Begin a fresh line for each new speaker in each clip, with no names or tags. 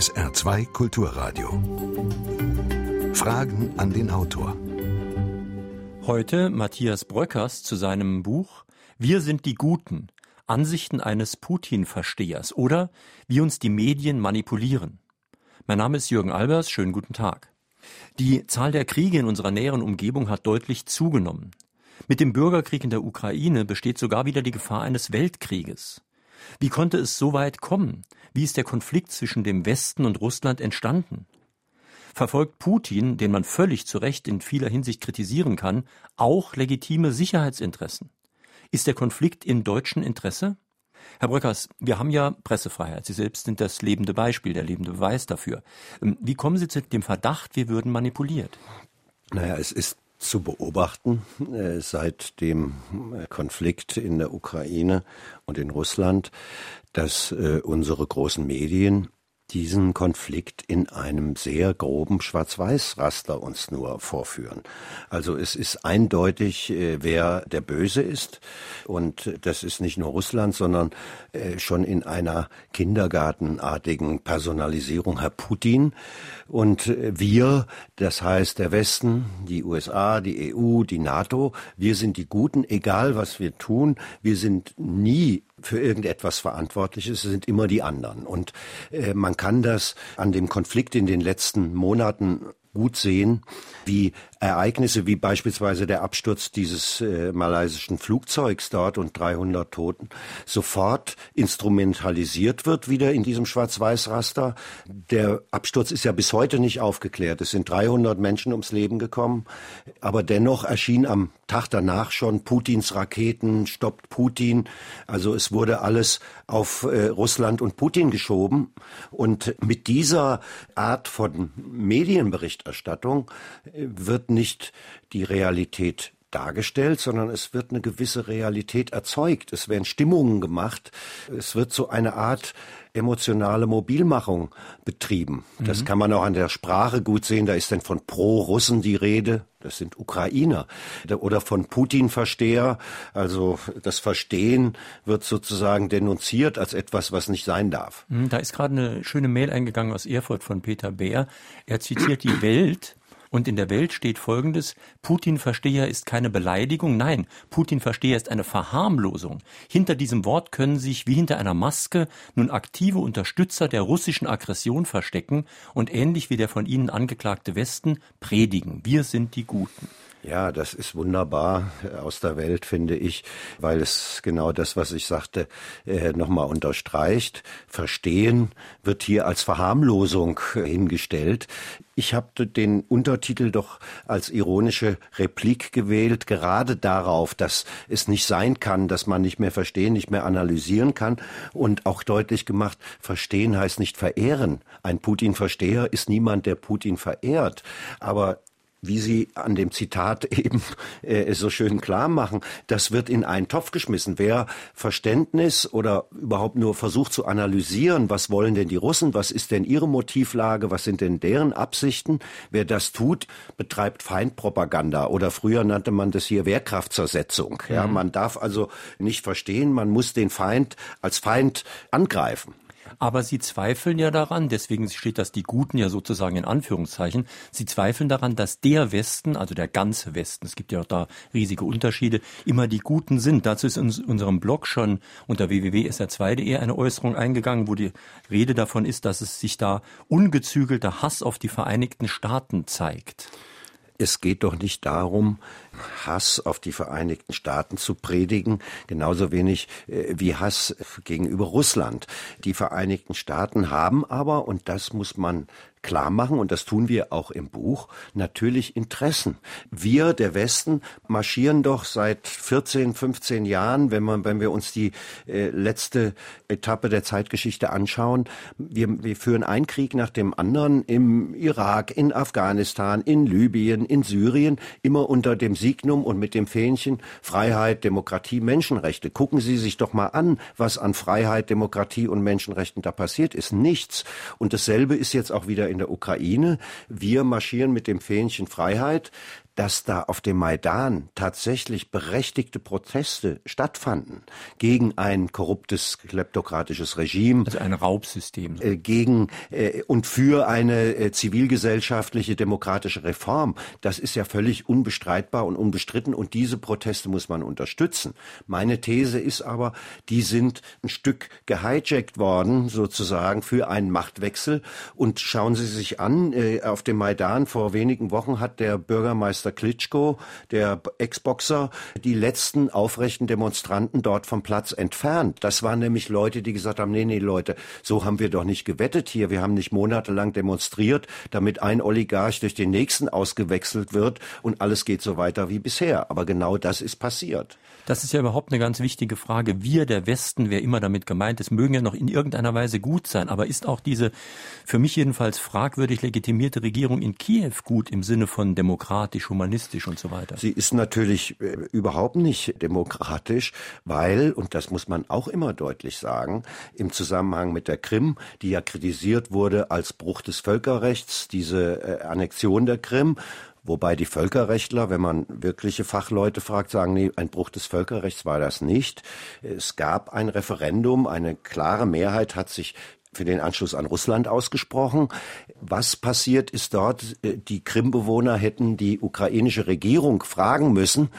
SR2 Kulturradio. Fragen an den Autor.
Heute Matthias Bröckers zu seinem Buch Wir sind die Guten. Ansichten eines Putin-Verstehers oder wie uns die Medien manipulieren. Mein Name ist Jürgen Albers. Schönen guten Tag. Die Zahl der Kriege in unserer näheren Umgebung hat deutlich zugenommen. Mit dem Bürgerkrieg in der Ukraine besteht sogar wieder die Gefahr eines Weltkrieges. Wie konnte es so weit kommen? Wie ist der Konflikt zwischen dem Westen und Russland entstanden? Verfolgt Putin, den man völlig zu Recht in vieler Hinsicht kritisieren kann, auch legitime Sicherheitsinteressen? Ist der Konflikt in deutschem Interesse? Herr Bröckers, wir haben ja Pressefreiheit. Sie selbst sind das lebende Beispiel, der lebende Beweis dafür. Ähm, wie kommen Sie zu dem Verdacht, wir würden manipuliert?
Naja, es ist zu beobachten äh, seit dem äh, Konflikt in der Ukraine und in Russland, dass äh, unsere großen Medien diesen Konflikt in einem sehr groben Schwarz-Weiß-Raster uns nur vorführen. Also es ist eindeutig, äh, wer der Böse ist. Und das ist nicht nur Russland, sondern äh, schon in einer kindergartenartigen Personalisierung Herr Putin. Und äh, wir, das heißt der Westen, die USA, die EU, die NATO, wir sind die Guten, egal was wir tun. Wir sind nie für irgendetwas verantwortlich ist, sind immer die anderen. Und äh, man kann das an dem Konflikt in den letzten Monaten gut sehen, wie Ereignisse wie beispielsweise der Absturz dieses äh, malaysischen Flugzeugs dort und 300 Toten sofort instrumentalisiert wird wieder in diesem Schwarz-Weiß-Raster. Der Absturz ist ja bis heute nicht aufgeklärt. Es sind 300 Menschen ums Leben gekommen, aber dennoch erschien am Tag danach schon Putins Raketen, stoppt Putin. Also es wurde alles auf äh, Russland und Putin geschoben und mit dieser Art von Medienberichterstattung äh, wird nicht die Realität dargestellt, sondern es wird eine gewisse Realität erzeugt. Es werden Stimmungen gemacht. Es wird so eine Art emotionale Mobilmachung betrieben. Mhm. Das kann man auch an der Sprache gut sehen. Da ist dann von Pro-Russen die Rede. Das sind Ukrainer. Oder von Putin-Versteher. Also das Verstehen wird sozusagen denunziert als etwas, was nicht sein darf.
Mhm, da ist gerade eine schöne Mail eingegangen aus Erfurt von Peter Beer. Er zitiert die Welt und in der Welt steht Folgendes, Putin-Versteher ist keine Beleidigung, nein, Putin-Versteher ist eine Verharmlosung. Hinter diesem Wort können sich wie hinter einer Maske nun aktive Unterstützer der russischen Aggression verstecken und ähnlich wie der von ihnen angeklagte Westen predigen. Wir sind die Guten.
Ja, das ist wunderbar aus der Welt, finde ich, weil es genau das, was ich sagte, äh, nochmal unterstreicht. Verstehen wird hier als Verharmlosung hingestellt. Ich habe den Untertitel doch als ironische Replik gewählt, gerade darauf, dass es nicht sein kann, dass man nicht mehr verstehen, nicht mehr analysieren kann und auch deutlich gemacht, verstehen heißt nicht verehren. Ein Putin-Versteher ist niemand, der Putin verehrt. Aber wie Sie an dem Zitat eben äh, so schön klar machen, das wird in einen Topf geschmissen. Wer Verständnis oder überhaupt nur versucht zu analysieren, was wollen denn die Russen, was ist denn ihre Motivlage, was sind denn deren Absichten, wer das tut, betreibt Feindpropaganda oder früher nannte man das hier Wehrkraftzersetzung. Ja, mhm. man darf also nicht verstehen, man muss den Feind als Feind angreifen.
Aber sie zweifeln ja daran, deswegen steht das die Guten ja sozusagen in Anführungszeichen, sie zweifeln daran, dass der Westen, also der ganze Westen, es gibt ja auch da riesige Unterschiede, immer die Guten sind. Dazu ist in unserem Blog schon unter www.sr2.de eine Äußerung eingegangen, wo die Rede davon ist, dass es sich da ungezügelter Hass auf die Vereinigten Staaten zeigt
es geht doch nicht darum, Hass auf die Vereinigten Staaten zu predigen, genauso wenig äh, wie Hass gegenüber Russland. Die Vereinigten Staaten haben aber, und das muss man klar machen, und das tun wir auch im Buch, natürlich Interessen. Wir, der Westen, marschieren doch seit 14, 15 Jahren, wenn man, wenn wir uns die äh, letzte Etappe der Zeitgeschichte anschauen, wir, wir führen einen Krieg nach dem anderen im Irak, in Afghanistan, in Libyen, in Syrien, immer unter dem Signum und mit dem Fähnchen Freiheit, Demokratie, Menschenrechte. Gucken Sie sich doch mal an, was an Freiheit, Demokratie und Menschenrechten da passiert ist. Nichts. Und dasselbe ist jetzt auch wieder in der Ukraine. Wir marschieren mit dem Fähnchen Freiheit. Dass da auf dem Maidan tatsächlich berechtigte Proteste stattfanden gegen ein korruptes, kleptokratisches Regime.
Also ein Raubsystem.
Äh, gegen äh, und für eine äh, zivilgesellschaftliche demokratische Reform. Das ist ja völlig unbestreitbar und unbestritten und diese Proteste muss man unterstützen. Meine These ist aber, die sind ein Stück gehijackt worden, sozusagen, für einen Machtwechsel. Und schauen Sie sich an, äh, auf dem Maidan vor wenigen Wochen hat der Bürgermeister Klitschko, der Ex-Boxer, die letzten aufrechten Demonstranten dort vom Platz entfernt. Das waren nämlich Leute, die gesagt haben, nee, nee, Leute, so haben wir doch nicht gewettet hier. Wir haben nicht monatelang demonstriert, damit ein Oligarch durch den nächsten ausgewechselt wird und alles geht so weiter wie bisher. Aber genau das ist passiert.
Das ist ja überhaupt eine ganz wichtige Frage. Wir, der Westen, wer immer damit gemeint ist, mögen ja noch in irgendeiner Weise gut sein. Aber ist auch diese für mich jedenfalls fragwürdig legitimierte Regierung in Kiew gut im Sinne von demokratisch, humanistisch und so weiter?
Sie ist natürlich äh, überhaupt nicht demokratisch, weil, und das muss man auch immer deutlich sagen, im Zusammenhang mit der Krim, die ja kritisiert wurde als Bruch des Völkerrechts, diese äh, Annexion der Krim, Wobei die Völkerrechtler, wenn man wirkliche Fachleute fragt, sagen, nee, ein Bruch des Völkerrechts war das nicht. Es gab ein Referendum, eine klare Mehrheit hat sich für den Anschluss an Russland ausgesprochen. Was passiert ist dort, die Krimbewohner hätten die ukrainische Regierung fragen müssen,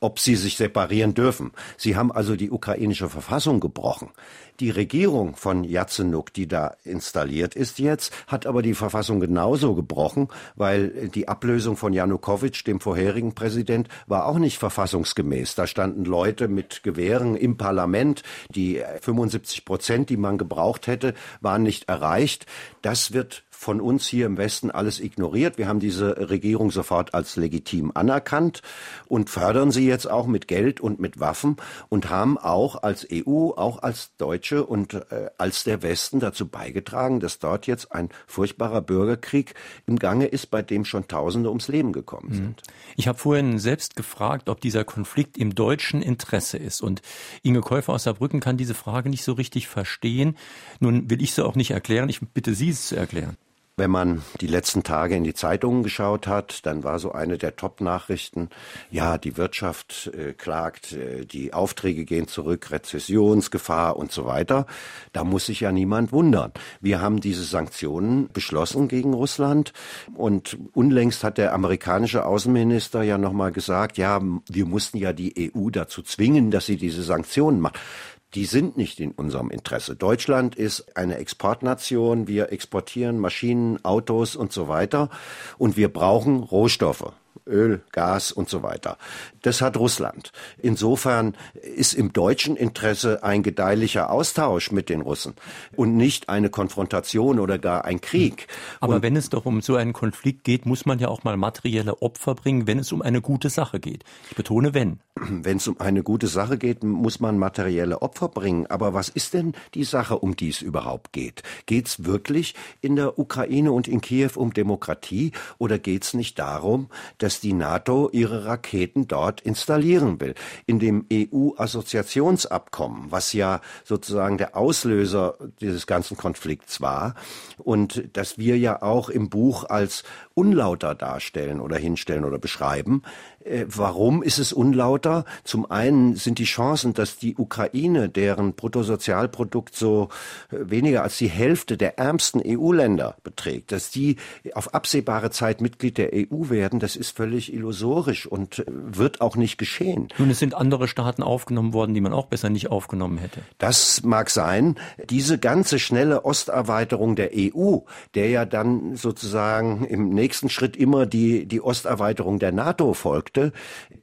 ob sie sich separieren dürfen. Sie haben also die ukrainische Verfassung gebrochen. Die Regierung von Yatsenuk, die da installiert ist jetzt, hat aber die Verfassung genauso gebrochen, weil die Ablösung von Janukowitsch, dem vorherigen Präsident, war auch nicht verfassungsgemäß. Da standen Leute mit Gewehren im Parlament. Die 75 Prozent, die man gebraucht hätte, waren nicht erreicht. Das wird von uns hier im Westen alles ignoriert. Wir haben diese Regierung sofort als legitim anerkannt und fördern sie jetzt auch mit Geld und mit Waffen und haben auch als EU, auch als Deutsche und äh, als der Westen dazu beigetragen, dass dort jetzt ein furchtbarer Bürgerkrieg im Gange ist, bei dem schon Tausende ums Leben gekommen mhm. sind.
Ich habe vorhin selbst gefragt, ob dieser Konflikt im deutschen Interesse ist. Und Inge Käufer aus Saarbrücken kann diese Frage nicht so richtig verstehen. Nun will ich sie auch nicht erklären. Ich bitte Sie es zu erklären.
Wenn man die letzten Tage in die Zeitungen geschaut hat, dann war so eine der Top-Nachrichten, ja, die Wirtschaft äh, klagt, äh, die Aufträge gehen zurück, Rezessionsgefahr und so weiter. Da muss sich ja niemand wundern. Wir haben diese Sanktionen beschlossen gegen Russland und unlängst hat der amerikanische Außenminister ja nochmal gesagt, ja, wir mussten ja die EU dazu zwingen, dass sie diese Sanktionen macht die sind nicht in unserem Interesse. Deutschland ist eine Exportnation. Wir exportieren Maschinen, Autos und so weiter. Und wir brauchen Rohstoffe. Öl, Gas und so weiter. Das hat Russland. Insofern ist im deutschen Interesse ein gedeihlicher Austausch mit den Russen und nicht eine Konfrontation oder gar ein Krieg.
Aber und wenn es doch um so einen Konflikt geht, muss man ja auch mal materielle Opfer bringen, wenn es um eine gute Sache geht. Ich betone wenn.
Wenn es um eine gute Sache geht, muss man materielle Opfer bringen. Aber was ist denn die Sache, um die es überhaupt geht? Geht es wirklich in der Ukraine und in Kiew um Demokratie oder geht es nicht darum, dass die NATO ihre Raketen dort installieren will? In dem EU-Assoziationsabkommen, was ja sozusagen der Auslöser dieses ganzen Konflikts war und das wir ja auch im Buch als unlauter darstellen oder hinstellen oder beschreiben, äh, warum ist es unlauter? Zum einen sind die Chancen, dass die Ukraine, deren Bruttosozialprodukt so äh, weniger als die Hälfte der ärmsten EU-Länder beträgt, dass die auf absehbare Zeit Mitglied der EU werden, das ist völlig illusorisch und äh, wird auch nicht geschehen.
Nun, es sind andere Staaten aufgenommen worden, die man auch besser nicht aufgenommen hätte.
Das mag sein. Diese ganze schnelle Osterweiterung der EU, der ja dann sozusagen im nächsten Schritt immer die, die Osterweiterung der NATO folgt, Produkte,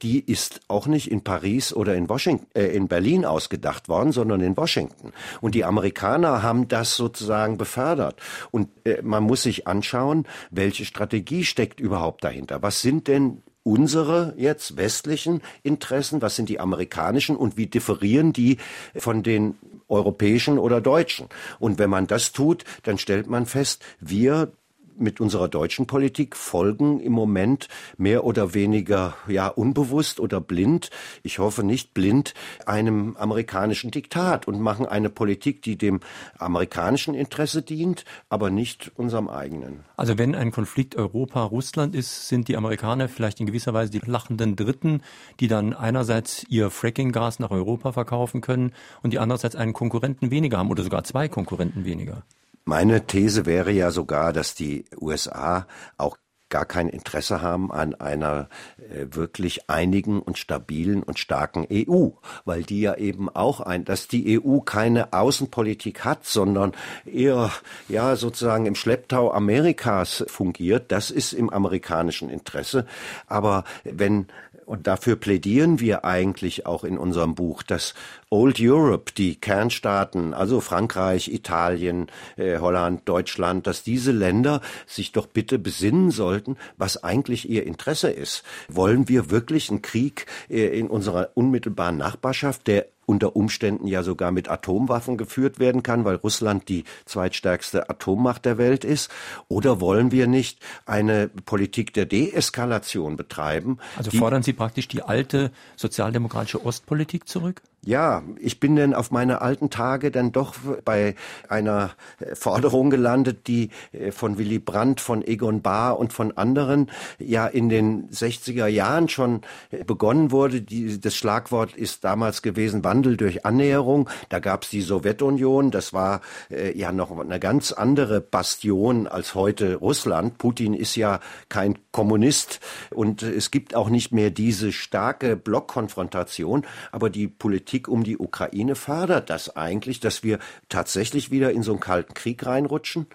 die ist auch nicht in Paris oder in Washington, äh, in Berlin ausgedacht worden, sondern in Washington. Und die Amerikaner haben das sozusagen befördert. Und äh, man muss sich anschauen, welche Strategie steckt überhaupt dahinter. Was sind denn unsere jetzt westlichen Interessen, was sind die amerikanischen und wie differieren die von den europäischen oder deutschen. Und wenn man das tut, dann stellt man fest, wir mit unserer deutschen Politik folgen im Moment mehr oder weniger ja unbewusst oder blind, ich hoffe nicht blind, einem amerikanischen Diktat und machen eine Politik, die dem amerikanischen Interesse dient, aber nicht unserem eigenen.
Also wenn ein Konflikt Europa-Russland ist, sind die Amerikaner vielleicht in gewisser Weise die lachenden Dritten, die dann einerseits ihr Fracking-Gas nach Europa verkaufen können und die andererseits einen Konkurrenten weniger haben oder sogar zwei Konkurrenten weniger.
Meine These wäre ja sogar, dass die USA auch gar kein Interesse haben an einer äh, wirklich einigen und stabilen und starken EU, weil die ja eben auch ein, dass die EU keine Außenpolitik hat, sondern eher ja sozusagen im Schlepptau Amerikas fungiert. Das ist im amerikanischen Interesse. Aber wenn und dafür plädieren wir eigentlich auch in unserem Buch, dass Old Europe, die Kernstaaten, also Frankreich, Italien, äh, Holland, Deutschland, dass diese Länder sich doch bitte besinnen sollten, was eigentlich ihr Interesse ist. Wollen wir wirklich einen Krieg äh, in unserer unmittelbaren Nachbarschaft, der unter Umständen ja sogar mit Atomwaffen geführt werden kann, weil Russland die zweitstärkste Atommacht der Welt ist? Oder wollen wir nicht eine Politik der Deeskalation betreiben?
Also fordern Sie praktisch die alte sozialdemokratische Ostpolitik zurück?
Ja, ich bin denn auf meine alten Tage dann doch bei einer Forderung gelandet, die äh, von Willy Brandt, von Egon Bahr und von anderen ja in den 60er Jahren schon äh, begonnen wurde. Die, das Schlagwort ist damals gewesen Wandel durch Annäherung. Da gab es die Sowjetunion, das war äh, ja noch eine ganz andere Bastion als heute Russland. Putin ist ja kein Kommunist und es gibt auch nicht mehr diese starke Blockkonfrontation, aber die Politik Politik um die Ukraine fördert das eigentlich, dass wir tatsächlich wieder in so einen kalten Krieg reinrutschen.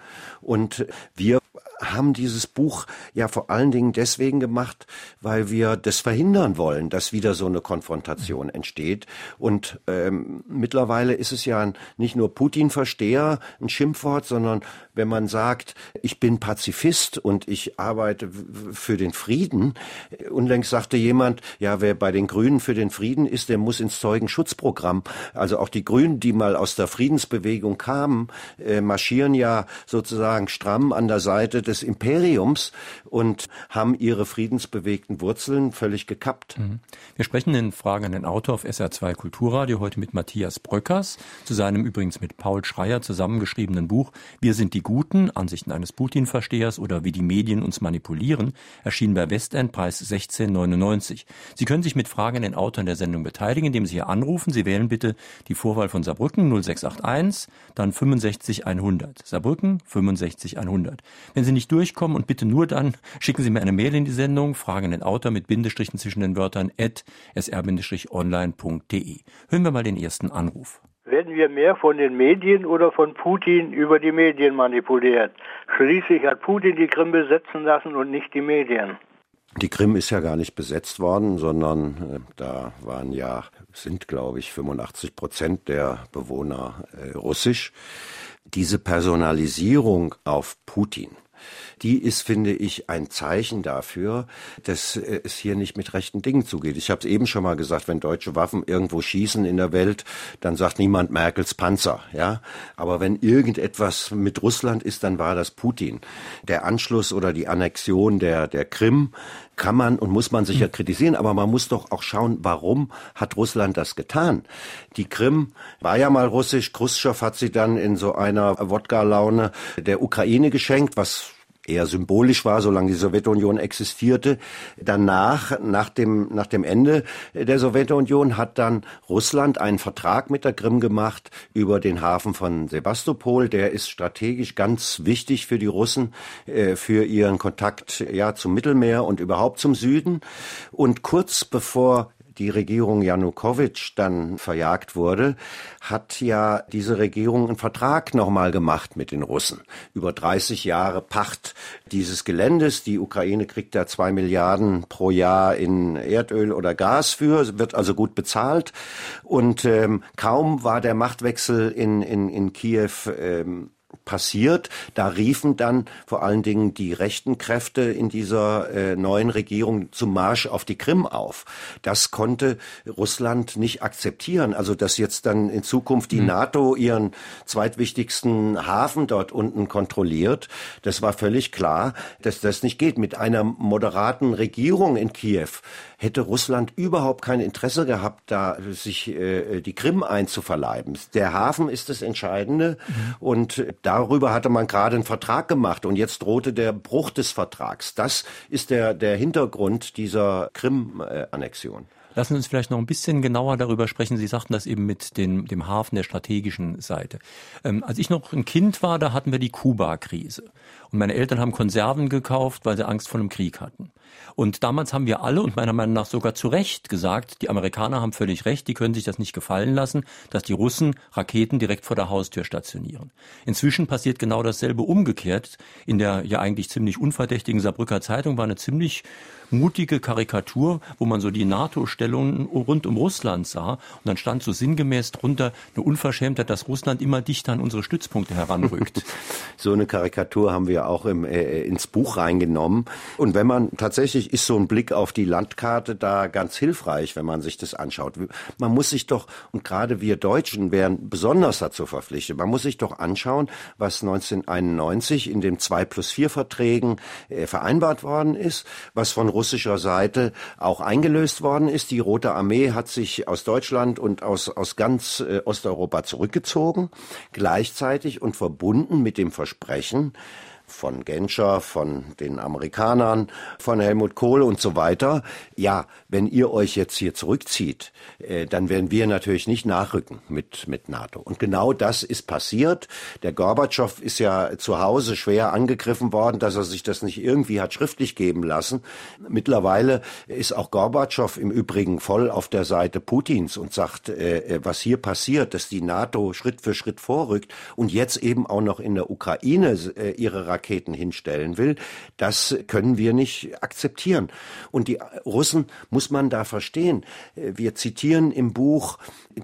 Und wir haben dieses Buch ja vor allen Dingen deswegen gemacht, weil wir das verhindern wollen, dass wieder so eine Konfrontation entsteht. Und ähm, mittlerweile ist es ja nicht nur Putin-Versteher ein Schimpfwort, sondern wenn man sagt, ich bin Pazifist und ich arbeite für den Frieden. Unlängst sagte jemand, ja, wer bei den Grünen für den Frieden ist, der muss ins Zeugenschutzprogramm. Also auch die Grünen, die mal aus der Friedensbewegung kamen, äh, marschieren ja sozusagen stramm an der Seite des Imperiums und haben ihre friedensbewegten Wurzeln völlig gekappt. Mhm.
Wir sprechen den Autor auf SR2 Kulturradio heute mit Matthias Bröckers zu seinem übrigens mit Paul Schreier zusammengeschriebenen Buch Wir sind die Guten, Ansichten eines Putin-Verstehers oder wie die Medien uns manipulieren, erschienen bei Westend, Preis 16,99. Sie können sich mit Fragen an den Autor in der Sendung beteiligen, indem Sie hier anrufen. Sie wählen bitte die Vorwahl von Saarbrücken 0681, dann 65 100. Saarbrücken 65 100. Wenn Sie nicht durchkommen und bitte nur dann, schicken Sie mir eine Mail in die Sendung, fragen den Autor mit Bindestrichen zwischen den Wörtern at sr-online.de. Hören wir mal den ersten Anruf.
Werden wir mehr von den Medien oder von Putin über die Medien manipuliert? Schließlich hat Putin die Krim besetzen lassen und nicht die Medien.
Die Krim ist ja gar nicht besetzt worden, sondern äh, da waren ja, sind glaube ich 85 Prozent der Bewohner äh, russisch. Diese Personalisierung auf Putin, die ist, finde ich, ein Zeichen dafür, dass äh, es hier nicht mit rechten Dingen zugeht. Ich habe es eben schon mal gesagt, wenn deutsche Waffen irgendwo schießen in der Welt, dann sagt niemand Merkels Panzer, ja. Aber wenn irgendetwas mit Russland ist, dann war das Putin. Der Anschluss oder die Annexion der, der Krim kann man und muss man sicher kritisieren, aber man muss doch auch schauen, warum hat Russland das getan? Die Krim war ja mal russisch, Khrushchev hat sie dann in so einer Wodka-Laune der Ukraine geschenkt, was eher symbolisch war, solange die Sowjetunion existierte. Danach, nach dem, nach dem Ende der Sowjetunion, hat dann Russland einen Vertrag mit der Krim gemacht über den Hafen von Sebastopol. Der ist strategisch ganz wichtig für die Russen, äh, für ihren Kontakt ja, zum Mittelmeer und überhaupt zum Süden. Und kurz bevor die Regierung Janukowitsch dann verjagt wurde, hat ja diese Regierung einen Vertrag nochmal gemacht mit den Russen. Über 30 Jahre Pacht dieses Geländes. Die Ukraine kriegt da zwei Milliarden pro Jahr in Erdöl oder Gas für, wird also gut bezahlt. Und ähm, kaum war der Machtwechsel in, in, in Kiew ähm, passiert. Da riefen dann vor allen Dingen die rechten Kräfte in dieser äh, neuen Regierung zum Marsch auf die Krim auf. Das konnte Russland nicht akzeptieren. Also dass jetzt dann in Zukunft die mhm. NATO ihren zweitwichtigsten Hafen dort unten kontrolliert, das war völlig klar, dass das nicht geht. Mit einer moderaten Regierung in Kiew hätte Russland überhaupt kein Interesse gehabt, da sich äh, die Krim einzuverleiben. Der Hafen ist das Entscheidende mhm. und darüber hatte man gerade einen Vertrag gemacht und jetzt drohte der Bruch des Vertrags. Das ist der, der Hintergrund dieser Krim-Annexion.
Lassen Sie uns vielleicht noch ein bisschen genauer darüber sprechen. Sie sagten das eben mit den, dem Hafen der strategischen Seite. Ähm, als ich noch ein Kind war, da hatten wir die Kuba-Krise. Und meine Eltern haben Konserven gekauft, weil sie Angst vor einem Krieg hatten. Und damals haben wir alle und meiner Meinung nach sogar zu Recht gesagt, die Amerikaner haben völlig recht, die können sich das nicht gefallen lassen, dass die Russen Raketen direkt vor der Haustür stationieren. Inzwischen passiert genau dasselbe umgekehrt. In der ja eigentlich ziemlich unverdächtigen Saarbrücker Zeitung war eine ziemlich mutige Karikatur, wo man so die NATO-Stellungen rund um Russland sah. Und dann stand so sinngemäß drunter eine Unverschämtheit, dass Russland immer dichter an unsere Stützpunkte heranrückt.
so eine Karikatur haben wir auch im, äh, ins Buch reingenommen. Und wenn man tatsächlich ist so ein Blick auf die Landkarte da ganz hilfreich, wenn man sich das anschaut. Man muss sich doch, und gerade wir Deutschen wären besonders dazu verpflichtet, man muss sich doch anschauen, was 1991 in den 2 plus 4 Verträgen äh, vereinbart worden ist, was von russischer Seite auch eingelöst worden ist. Die Rote Armee hat sich aus Deutschland und aus, aus ganz äh, Osteuropa zurückgezogen, gleichzeitig und verbunden mit dem Versprechen, von Genscher, von den Amerikanern, von Helmut Kohl und so weiter. Ja, wenn ihr euch jetzt hier zurückzieht, äh, dann werden wir natürlich nicht nachrücken mit, mit NATO. Und genau das ist passiert. Der Gorbatschow ist ja zu Hause schwer angegriffen worden, dass er sich das nicht irgendwie hat schriftlich geben lassen. Mittlerweile ist auch Gorbatschow im Übrigen voll auf der Seite Putins und sagt, äh, äh was hier passiert, dass die NATO Schritt für Schritt vorrückt und jetzt eben auch noch in der Ukraine äh, ihre Raketen Raketen hinstellen will. Das können wir nicht akzeptieren. Und die Russen muss man da verstehen. Wir zitieren im Buch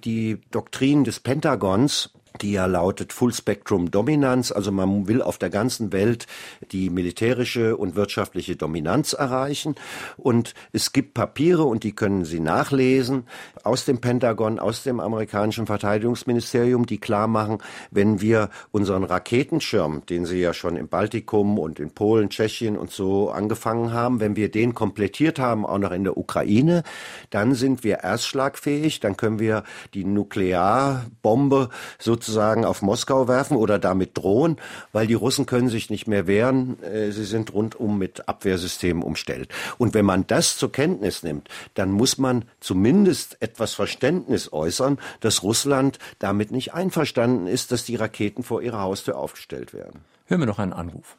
die Doktrin des Pentagons, die ja lautet Full Spectrum Dominanz, also man will auf der ganzen Welt die militärische und wirtschaftliche Dominanz erreichen. Und es gibt Papiere, und die können Sie nachlesen, aus dem Pentagon, aus dem amerikanischen Verteidigungsministerium, die klar machen, wenn wir unseren Raketenschirm, den Sie ja schon im Baltikum und in Polen, Tschechien und so angefangen haben, wenn wir den komplettiert haben, auch noch in der Ukraine, dann sind wir erstschlagfähig, dann können wir die Nuklearbombe sozusagen sozusagen auf Moskau werfen oder damit drohen, weil die Russen können sich nicht mehr wehren. Äh, sie sind rundum mit Abwehrsystemen umstellt. Und wenn man das zur Kenntnis nimmt, dann muss man zumindest etwas Verständnis äußern, dass Russland damit nicht einverstanden ist, dass die Raketen vor ihrer Haustür aufgestellt werden.
Hören wir noch einen Anruf.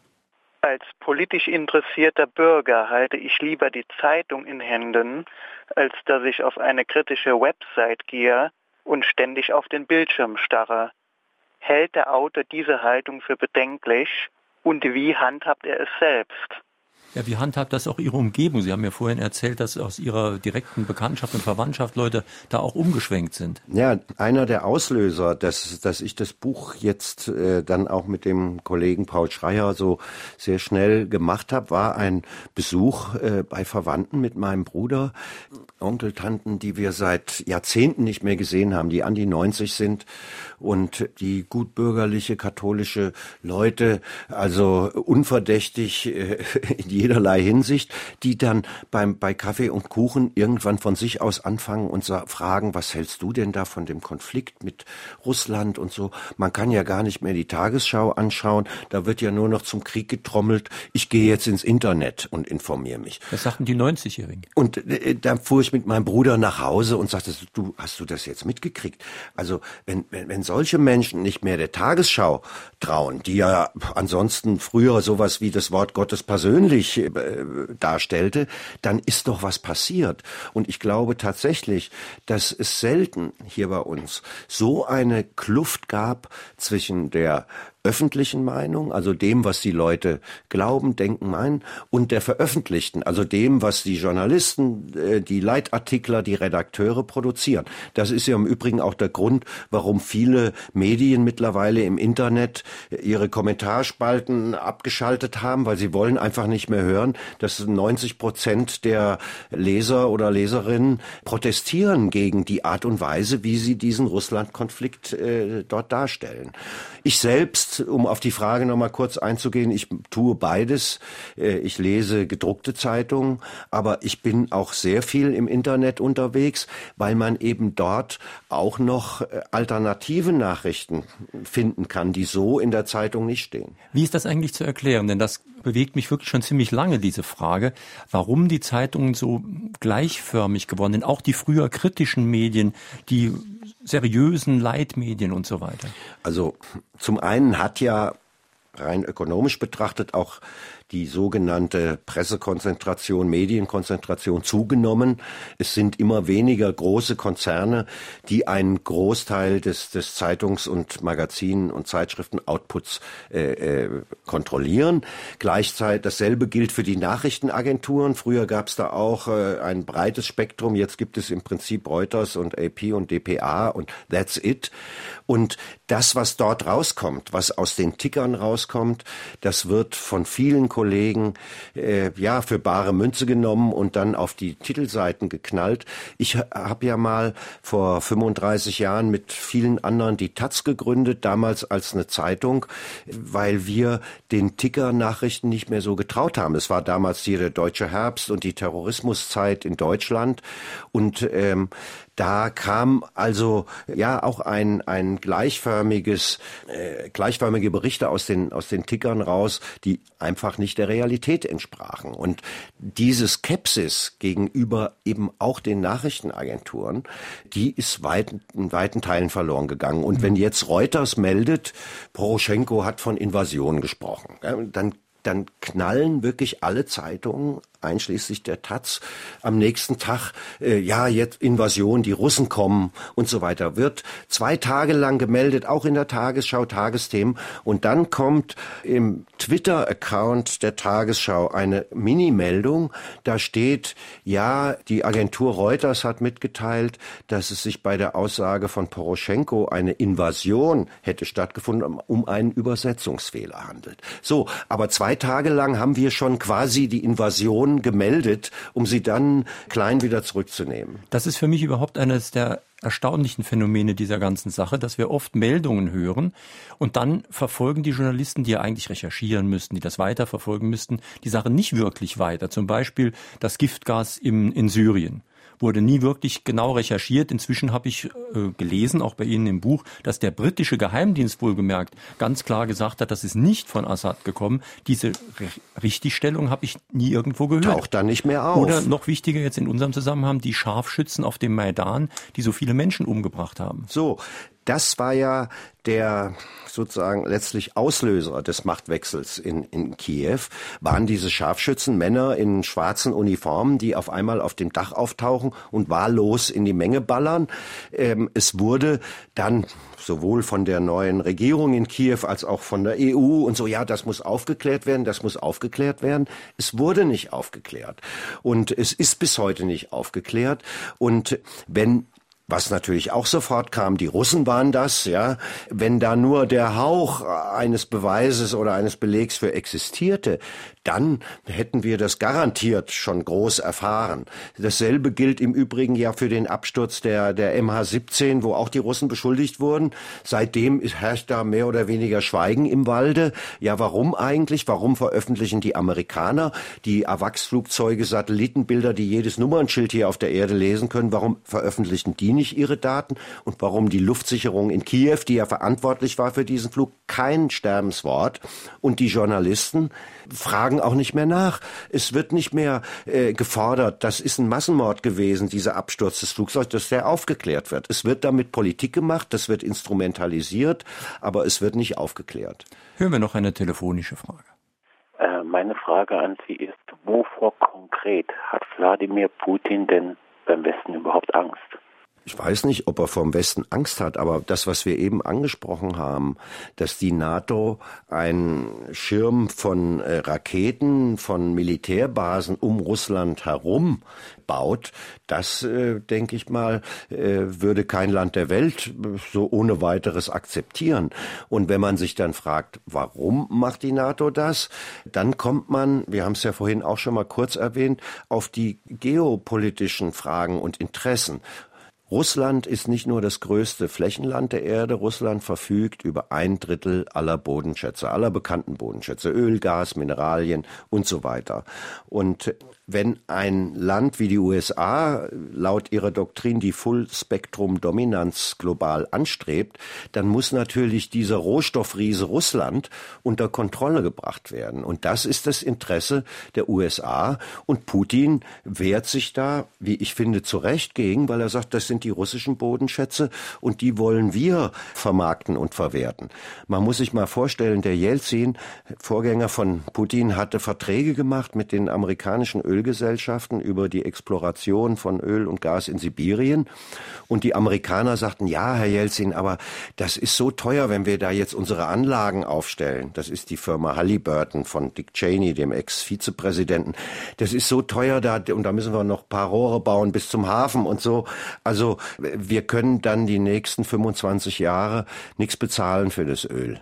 Als politisch interessierter Bürger halte ich lieber die Zeitung in Händen, als dass ich auf eine kritische Website gehe und ständig auf den Bildschirm starre. Hält der Autor diese Haltung für bedenklich und wie handhabt er es selbst?
Ja, wie handhabt das auch Ihre Umgebung? Sie haben mir vorhin erzählt, dass aus Ihrer direkten Bekanntschaft und Verwandtschaft Leute da auch umgeschwenkt sind.
Ja, einer der Auslöser, dass, dass ich das Buch jetzt äh, dann auch mit dem Kollegen Paul Schreier so sehr schnell gemacht habe, war ein Besuch äh, bei Verwandten mit meinem Bruder, Onkel, Tanten, die wir seit Jahrzehnten nicht mehr gesehen haben, die an die 90 sind und die gutbürgerliche katholische Leute, also unverdächtig äh, in jederlei Hinsicht, die dann beim, bei Kaffee und Kuchen irgendwann von sich aus anfangen und fragen, was hältst du denn da von dem Konflikt mit Russland und so? Man kann ja gar nicht mehr die Tagesschau anschauen, da wird ja nur noch zum Krieg getrommelt. Ich gehe jetzt ins Internet und informiere mich.
Das sagten die 90-Jährigen.
Und äh, da fuhr ich mit meinem Bruder nach Hause und sagte, du, hast du das jetzt mitgekriegt? Also, wenn, wenn, wenn solche Menschen nicht mehr der Tagesschau trauen, die ja ansonsten früher sowas wie das Wort Gottes persönlich sich äh, darstellte, dann ist doch was passiert. Und ich glaube tatsächlich, dass es selten hier bei uns so eine Kluft gab zwischen der öffentlichen Meinung, also dem, was die Leute glauben, denken, meinen, und der veröffentlichten, also dem, was die Journalisten, äh, die Leitartikler, die Redakteure produzieren. Das ist ja im Übrigen auch der Grund, warum viele Medien mittlerweile im Internet ihre Kommentarspalten abgeschaltet haben, weil sie wollen einfach nicht mehr hören, dass 90 Prozent der Leser oder Leserinnen protestieren gegen die Art und Weise, wie sie diesen Russland-Konflikt äh, dort darstellen. Ich selbst, um auf die Frage noch mal kurz einzugehen, ich tue beides. Äh, ich lese gedruckte Zeitungen, aber ich bin auch sehr viel im Internet unterwegs, weil man eben dort auch noch äh, alternative Nachrichten finden kann, die so in der Zeitung nicht stehen.
Wie ist das eigentlich zu erklären? Denn das bewegt mich wirklich schon ziemlich lange, diese Frage, warum die Zeitungen so gleichförmig geworden sind, auch die früher kritischen Medien, die seriösen Leitmedien und so weiter.
Also zum einen hat ja rein ökonomisch betrachtet auch die sogenannte Pressekonzentration, Medienkonzentration zugenommen. Es sind immer weniger große Konzerne, die einen Großteil des, des Zeitungs- und Magazinen- und Zeitschriften-Outputs äh, äh, kontrollieren. Gleichzeitig dasselbe gilt für die Nachrichtenagenturen. Früher gab es da auch äh, ein breites Spektrum. Jetzt gibt es im Prinzip Reuters und AP und dpa und that's it. Und das, was dort rauskommt, was aus den Tickern rauskommt, das wird von vielen Kollegen äh, ja für bare Münze genommen und dann auf die Titelseiten geknallt. Ich habe ja mal vor 35 Jahren mit vielen anderen die Taz gegründet, damals als eine Zeitung, weil wir den Ticker-Nachrichten nicht mehr so getraut haben. Es war damals hier der deutsche Herbst und die Terrorismuszeit in Deutschland und ähm, da kam also ja auch ein, ein gleichförmiges, äh, gleichförmige Berichte aus den, aus den Tickern raus, die einfach nicht der Realität entsprachen. Und diese Skepsis gegenüber eben auch den Nachrichtenagenturen, die ist weit, in weiten Teilen verloren gegangen. Und wenn jetzt Reuters meldet, Poroschenko hat von Invasion gesprochen, dann dann knallen wirklich alle Zeitungen einschließlich der Taz, am nächsten Tag, äh, ja, jetzt Invasion, die Russen kommen und so weiter, wird zwei Tage lang gemeldet, auch in der Tagesschau, Tagesthemen. Und dann kommt im Twitter-Account der Tagesschau eine Mini-Meldung, da steht, ja, die Agentur Reuters hat mitgeteilt, dass es sich bei der Aussage von Poroschenko eine Invasion hätte stattgefunden, um einen Übersetzungsfehler handelt. So, aber zwei Tage lang haben wir schon quasi die Invasion gemeldet, um sie dann klein wieder zurückzunehmen.
Das ist für mich überhaupt eines der erstaunlichen Phänomene dieser ganzen Sache, dass wir oft Meldungen hören und dann verfolgen die Journalisten, die ja eigentlich recherchieren müssten, die das weiterverfolgen müssten, die Sache nicht wirklich weiter. Zum Beispiel das Giftgas im, in Syrien wurde nie wirklich genau recherchiert. Inzwischen habe ich äh, gelesen, auch bei Ihnen im Buch, dass der britische Geheimdienst wohlgemerkt ganz klar gesagt hat, das ist nicht von Assad gekommen. Diese Richtigstellung habe ich nie irgendwo gehört.
Taucht da nicht mehr auf.
Oder noch wichtiger jetzt in unserem Zusammenhang, die Scharfschützen auf dem Maidan, die so viele Menschen umgebracht haben.
So, das war ja der sozusagen letztlich Auslöser des Machtwechsels in, in Kiew, waren diese Scharfschützen, Männer in schwarzen Uniformen, die auf einmal auf dem Dach auftauchen und wahllos in die Menge ballern. Ähm, es wurde dann sowohl von der neuen Regierung in Kiew als auch von der EU und so, ja, das muss aufgeklärt werden, das muss aufgeklärt werden. Es wurde nicht aufgeklärt. Und es ist bis heute nicht aufgeklärt. Und wenn was natürlich auch sofort kam, die Russen waren das, ja. Wenn da nur der Hauch eines Beweises oder eines Belegs für existierte, dann hätten wir das garantiert schon groß erfahren. Dasselbe gilt im Übrigen ja für den Absturz der, der MH17, wo auch die Russen beschuldigt wurden. Seitdem herrscht da mehr oder weniger Schweigen im Walde. Ja, warum eigentlich? Warum veröffentlichen die Amerikaner die AWACS-Flugzeuge Satellitenbilder, die jedes Nummernschild hier auf der Erde lesen können? Warum veröffentlichen die nicht ihre Daten? Und warum die Luftsicherung in Kiew, die ja verantwortlich war für diesen Flug, kein Sterbenswort? Und die Journalisten fragen auch nicht mehr nach. Es wird nicht mehr äh, gefordert, das ist ein Massenmord gewesen, dieser Absturz des Flugzeugs, dass der aufgeklärt wird. Es wird damit Politik gemacht, das wird instrumentalisiert, aber es wird nicht aufgeklärt.
Hören wir noch eine telefonische Frage.
Äh, meine Frage an Sie ist, wovor konkret hat Wladimir Putin denn beim Westen überhaupt Angst?
Ich weiß nicht, ob er vom Westen Angst hat, aber das, was wir eben angesprochen haben, dass die NATO einen Schirm von äh, Raketen, von Militärbasen um Russland herum baut, das, äh, denke ich mal, äh, würde kein Land der Welt so ohne weiteres akzeptieren. Und wenn man sich dann fragt, warum macht die NATO das, dann kommt man, wir haben es ja vorhin auch schon mal kurz erwähnt, auf die geopolitischen Fragen und Interessen. Russland ist nicht nur das größte Flächenland der Erde, Russland verfügt über ein Drittel aller Bodenschätze, aller bekannten Bodenschätze, Öl, Gas, Mineralien und so weiter. Und wenn ein Land wie die USA laut ihrer Doktrin die Full-Spektrum-Dominanz global anstrebt, dann muss natürlich dieser Rohstoffriese Russland unter Kontrolle gebracht werden. Und das ist das Interesse der USA. Und Putin wehrt sich da, wie ich finde, zu Recht gegen, weil er sagt, das sind die russischen Bodenschätze und die wollen wir vermarkten und verwerten. Man muss sich mal vorstellen, der Jelzin, Vorgänger von Putin, hatte Verträge gemacht mit den amerikanischen Öl Ölgesellschaften über die Exploration von Öl und Gas in Sibirien. Und die Amerikaner sagten, ja, Herr Jelzin, aber das ist so teuer, wenn wir da jetzt unsere Anlagen aufstellen. Das ist die Firma Halliburton von Dick Cheney, dem Ex-Vizepräsidenten. Das ist so teuer da und da müssen wir noch ein paar Rohre bauen bis zum Hafen und so. Also wir können dann die nächsten 25 Jahre nichts bezahlen für das Öl.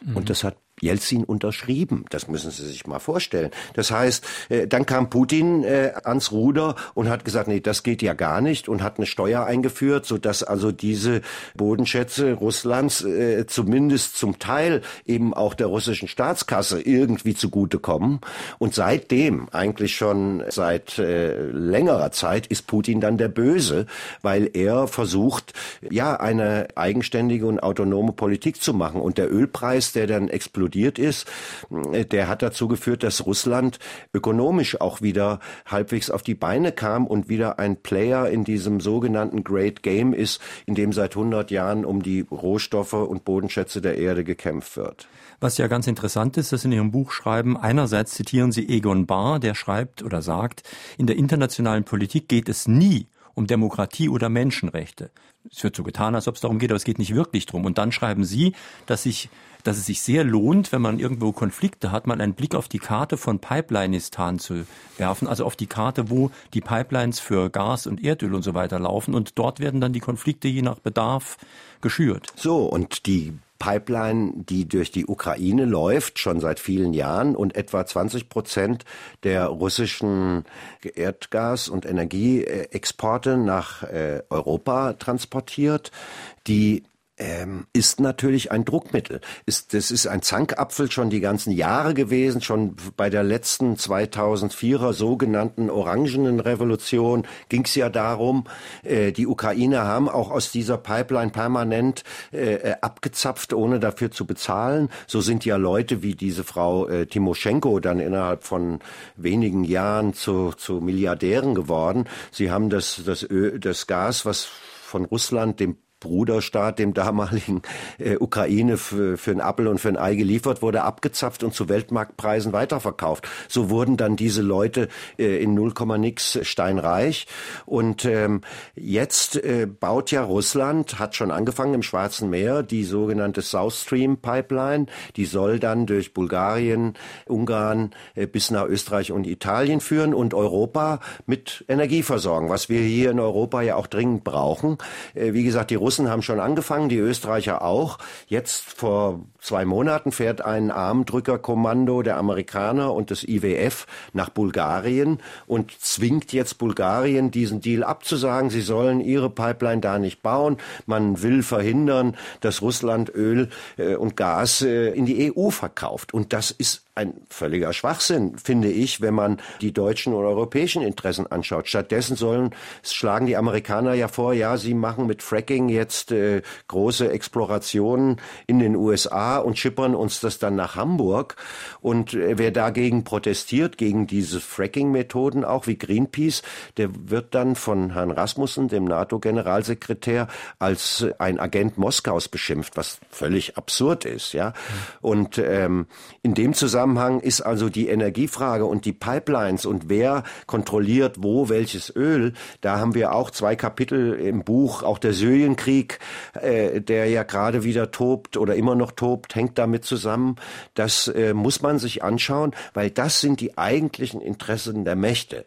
Mhm. Und das hat Jelzin unterschrieben. Das müssen Sie sich mal vorstellen. Das heißt, äh, dann kam Putin äh, ans Ruder und hat gesagt, nee, das geht ja gar nicht und hat eine Steuer eingeführt, so dass also diese Bodenschätze Russlands äh, zumindest zum Teil eben auch der russischen Staatskasse irgendwie zugutekommen. Und seitdem, eigentlich schon seit längerer Zeit, ist Putin dann der Böse, weil er versucht, ja, eine eigenständige und autonome Politik zu machen. Und der Ölpreis, der dann explodiert, explodiert ist, der hat dazu geführt, dass Russland ökonomisch auch wieder halbwegs auf die Beine kam und wieder ein Player in diesem sogenannten Great Game ist, in dem seit 100 Jahren um die Rohstoffe und Bodenschätze der Erde gekämpft wird.
Was ja ganz interessant ist, dass in Ihrem Buch schreiben, einerseits zitieren Sie Egon Bahr, der schreibt oder sagt, in der internationalen Politik geht es nie um Demokratie oder Menschenrechte. Es wird so getan, als ob es darum geht, aber es geht nicht wirklich drum. Und dann schreiben Sie, dass sich dass es sich sehr lohnt, wenn man irgendwo Konflikte hat, mal einen Blick auf die Karte von Pipelineistan zu werfen, also auf die Karte, wo die Pipelines für Gas und Erdöl und so weiter laufen. Und dort werden dann die Konflikte je nach Bedarf geschürt.
So, und die Pipeline, die durch die Ukraine läuft, schon seit vielen Jahren und etwa 20 Prozent der russischen Erdgas- und Energieexporte nach äh, Europa transportiert, die ähm, ist natürlich ein Druckmittel. Ist, das ist ein Zankapfel schon die ganzen Jahre gewesen, schon bei der letzten 2004er sogenannten Orangenen Revolution ging es ja darum, äh, die Ukrainer haben auch aus dieser Pipeline permanent äh, äh, abgezapft, ohne dafür zu bezahlen. So sind ja Leute wie diese Frau äh, Timoschenko dann innerhalb von wenigen Jahren zu, zu Milliardären geworden. Sie haben das, das, Öl, das Gas, was von Russland dem Bruderstaat, dem damaligen äh, Ukraine, für, für ein Appel und für ein Ei geliefert wurde, abgezapft und zu Weltmarktpreisen weiterverkauft. So wurden dann diese Leute äh, in 0, nix steinreich. Und ähm, jetzt äh, baut ja Russland, hat schon angefangen im Schwarzen Meer, die sogenannte South Stream Pipeline. Die soll dann durch Bulgarien, Ungarn äh, bis nach Österreich und Italien führen und Europa mit Energie versorgen, was wir hier in Europa ja auch dringend brauchen. Äh, wie gesagt, die Russen haben schon angefangen, die Österreicher auch. Jetzt vor zwei Monaten fährt ein Armdrückerkommando der Amerikaner und des IWF nach Bulgarien und zwingt jetzt Bulgarien, diesen Deal abzusagen. Sie sollen ihre Pipeline da nicht bauen. Man will verhindern, dass Russland Öl äh, und Gas äh, in die EU verkauft. Und das ist ein völliger Schwachsinn, finde ich, wenn man die deutschen und europäischen Interessen anschaut. Stattdessen sollen, schlagen die Amerikaner ja vor, ja, sie machen mit Fracking jetzt äh, große Explorationen in den USA und schippern uns das dann nach Hamburg. Und äh, wer dagegen protestiert, gegen diese Fracking-Methoden, auch wie Greenpeace, der wird dann von Herrn Rasmussen, dem NATO-Generalsekretär, als ein Agent Moskaus beschimpft, was völlig absurd ist, ja. Und ähm, in dem Zusammenhang Zusammenhang ist also die Energiefrage und die Pipelines und wer kontrolliert wo welches Öl. Da haben wir auch zwei Kapitel im Buch, auch der Syrienkrieg, äh, der ja gerade wieder tobt oder immer noch tobt, hängt damit zusammen. Das äh, muss man sich anschauen, weil das sind die eigentlichen Interessen der Mächte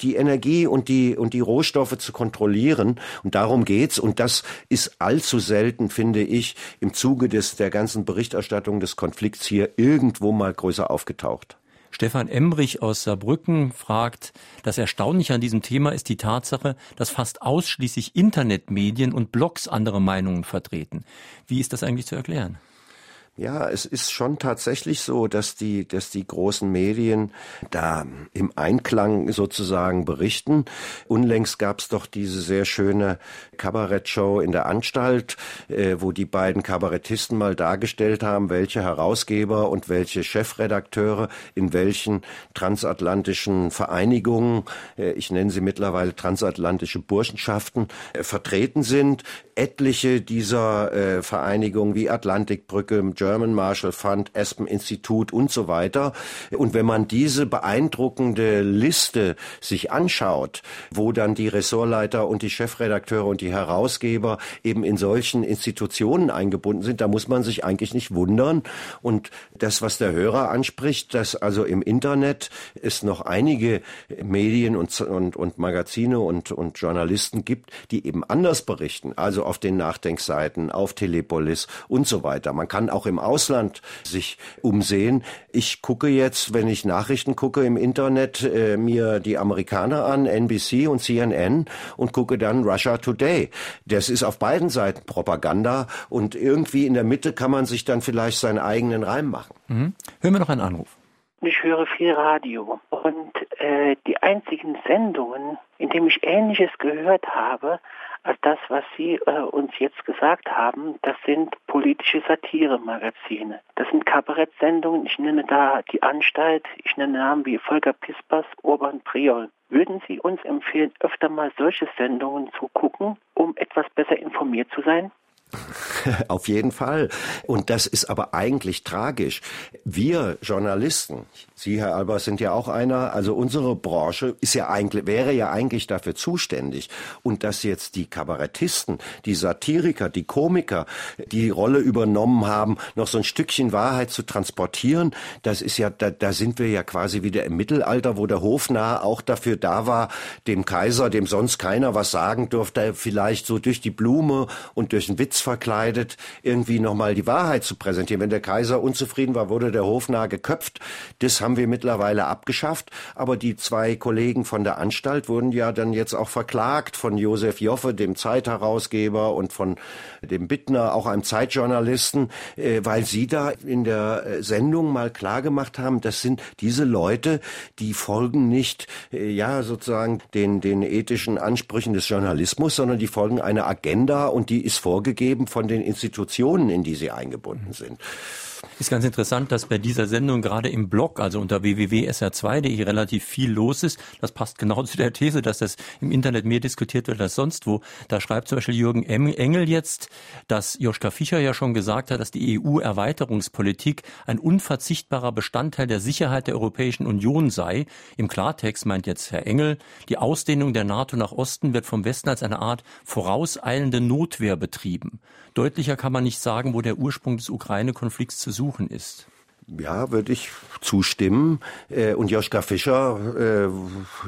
die Energie und die, und die Rohstoffe zu kontrollieren. Und darum geht's. Und das ist allzu selten, finde ich, im Zuge des, der ganzen Berichterstattung des Konflikts hier irgendwo mal größer aufgetaucht.
Stefan Embrich aus Saarbrücken fragt, das Erstaunliche an diesem Thema ist die Tatsache, dass fast ausschließlich Internetmedien und Blogs andere Meinungen vertreten. Wie ist das eigentlich zu erklären?
Ja, es ist schon tatsächlich so, dass die, dass die großen Medien da im Einklang sozusagen berichten. Unlängst gab es doch diese sehr schöne Kabarettshow in der Anstalt, äh, wo die beiden Kabarettisten mal dargestellt haben, welche Herausgeber und welche Chefredakteure in welchen transatlantischen Vereinigungen, äh, ich nenne sie mittlerweile transatlantische Burschenschaften, äh, vertreten sind. Etliche dieser äh, Vereinigungen wie Atlantikbrücke, German Marshall Fund, Aspen Institut und so weiter. Und wenn man diese beeindruckende Liste sich anschaut, wo dann die Ressortleiter und die Chefredakteure und die Herausgeber eben in solchen Institutionen eingebunden sind, da muss man sich eigentlich nicht wundern. Und das, was der Hörer anspricht, dass also im Internet es noch einige Medien und, und, und Magazine und, und Journalisten gibt, die eben anders berichten. Also auf den Nachdenkseiten, auf Telepolis und so weiter. Man kann auch im Ausland sich umsehen. Ich gucke jetzt, wenn ich Nachrichten gucke im Internet, äh, mir die Amerikaner an, NBC und CNN und gucke dann Russia Today. Das ist auf beiden Seiten Propaganda und irgendwie in der Mitte kann man sich dann vielleicht seinen eigenen Reim machen.
Mhm. Hören wir noch einen Anruf.
Ich höre viel Radio und äh, die einzigen Sendungen, in denen ich Ähnliches gehört habe, das, was Sie äh, uns jetzt gesagt haben, das sind politische Satire-Magazine. Das sind Kabarettsendungen. Ich nenne da die Anstalt, ich nenne Namen wie Volker Pispers, Urban Priol. Würden Sie uns empfehlen, öfter mal solche Sendungen zu gucken, um etwas besser informiert zu sein?
Auf jeden Fall. Und das ist aber eigentlich tragisch. Wir Journalisten, Sie, Herr Albers, sind ja auch einer, also unsere Branche ist ja eigentlich, wäre ja eigentlich dafür zuständig. Und dass jetzt die Kabarettisten, die Satiriker, die Komiker die Rolle übernommen haben, noch so ein Stückchen Wahrheit zu transportieren, das ist ja, da, da sind wir ja quasi wieder im Mittelalter, wo der Hofnarr auch dafür da war, dem Kaiser, dem sonst keiner was sagen durfte, vielleicht so durch die Blume und durch den Witz verkleidet irgendwie nochmal die Wahrheit zu präsentieren. Wenn der Kaiser unzufrieden war, wurde der Hofnarr geköpft. Das haben wir mittlerweile abgeschafft. Aber die zwei Kollegen von der Anstalt wurden ja dann jetzt auch verklagt von Josef Joffe, dem Zeitherausgeber und von dem Bittner, auch einem Zeitjournalisten, äh, weil sie da in der äh, Sendung mal klargemacht haben, das sind diese Leute, die folgen nicht, äh, ja, sozusagen den, den ethischen Ansprüchen des Journalismus, sondern die folgen einer Agenda und die ist vorgegeben eben von den Institutionen, in die sie eingebunden sind.
Ist ganz interessant, dass bei dieser Sendung gerade im Blog, also unter www.sr2.de relativ viel los ist. Das passt genau zu der These, dass das im Internet mehr diskutiert wird als sonst wo. Da schreibt zum Beispiel Jürgen Engel jetzt, dass Joschka Fischer ja schon gesagt hat, dass die EU-Erweiterungspolitik ein unverzichtbarer Bestandteil der Sicherheit der Europäischen Union sei. Im Klartext meint jetzt Herr Engel, die Ausdehnung der NATO nach Osten wird vom Westen als eine Art vorauseilende Notwehr betrieben. Deutlicher kann man nicht sagen, wo der Ursprung des Ukraine-Konflikts zu suchen ist.
Ja, würde ich zustimmen. Äh, und Joschka Fischer, äh,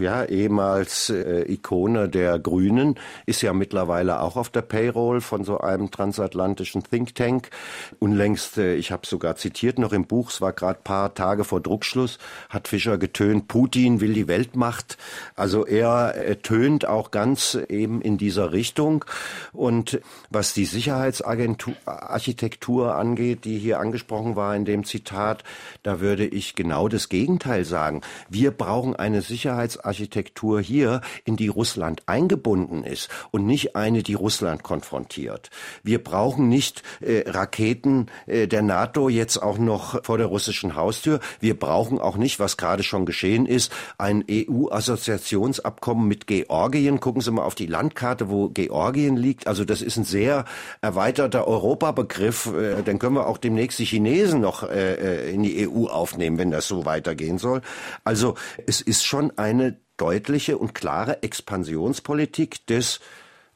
ja, ehemals äh, Ikone der Grünen, ist ja mittlerweile auch auf der Payroll von so einem transatlantischen Think Tank. Unlängst, ich habe sogar zitiert noch im Buch, es war gerade paar Tage vor Druckschluss, hat Fischer getönt, Putin will die Weltmacht. Also er tönt auch ganz eben in dieser Richtung. Und was die Sicherheitsarchitektur angeht, die hier angesprochen war in dem Zitat, Zitat, da würde ich genau das Gegenteil sagen. Wir brauchen eine Sicherheitsarchitektur hier, in die Russland eingebunden ist und nicht eine, die Russland konfrontiert. Wir brauchen nicht äh, Raketen äh, der NATO jetzt auch noch vor der russischen Haustür. Wir brauchen auch nicht, was gerade schon geschehen ist, ein EU-Assoziationsabkommen mit Georgien. Gucken Sie mal auf die Landkarte, wo Georgien liegt. Also das ist ein sehr erweiterter Europabegriff. Äh, dann können wir auch demnächst die Chinesen noch äh, äh, in die EU aufnehmen. nehmen, wenn das so weitergehen soll. Also es ist schon eine deutliche und klare Expansionspolitik des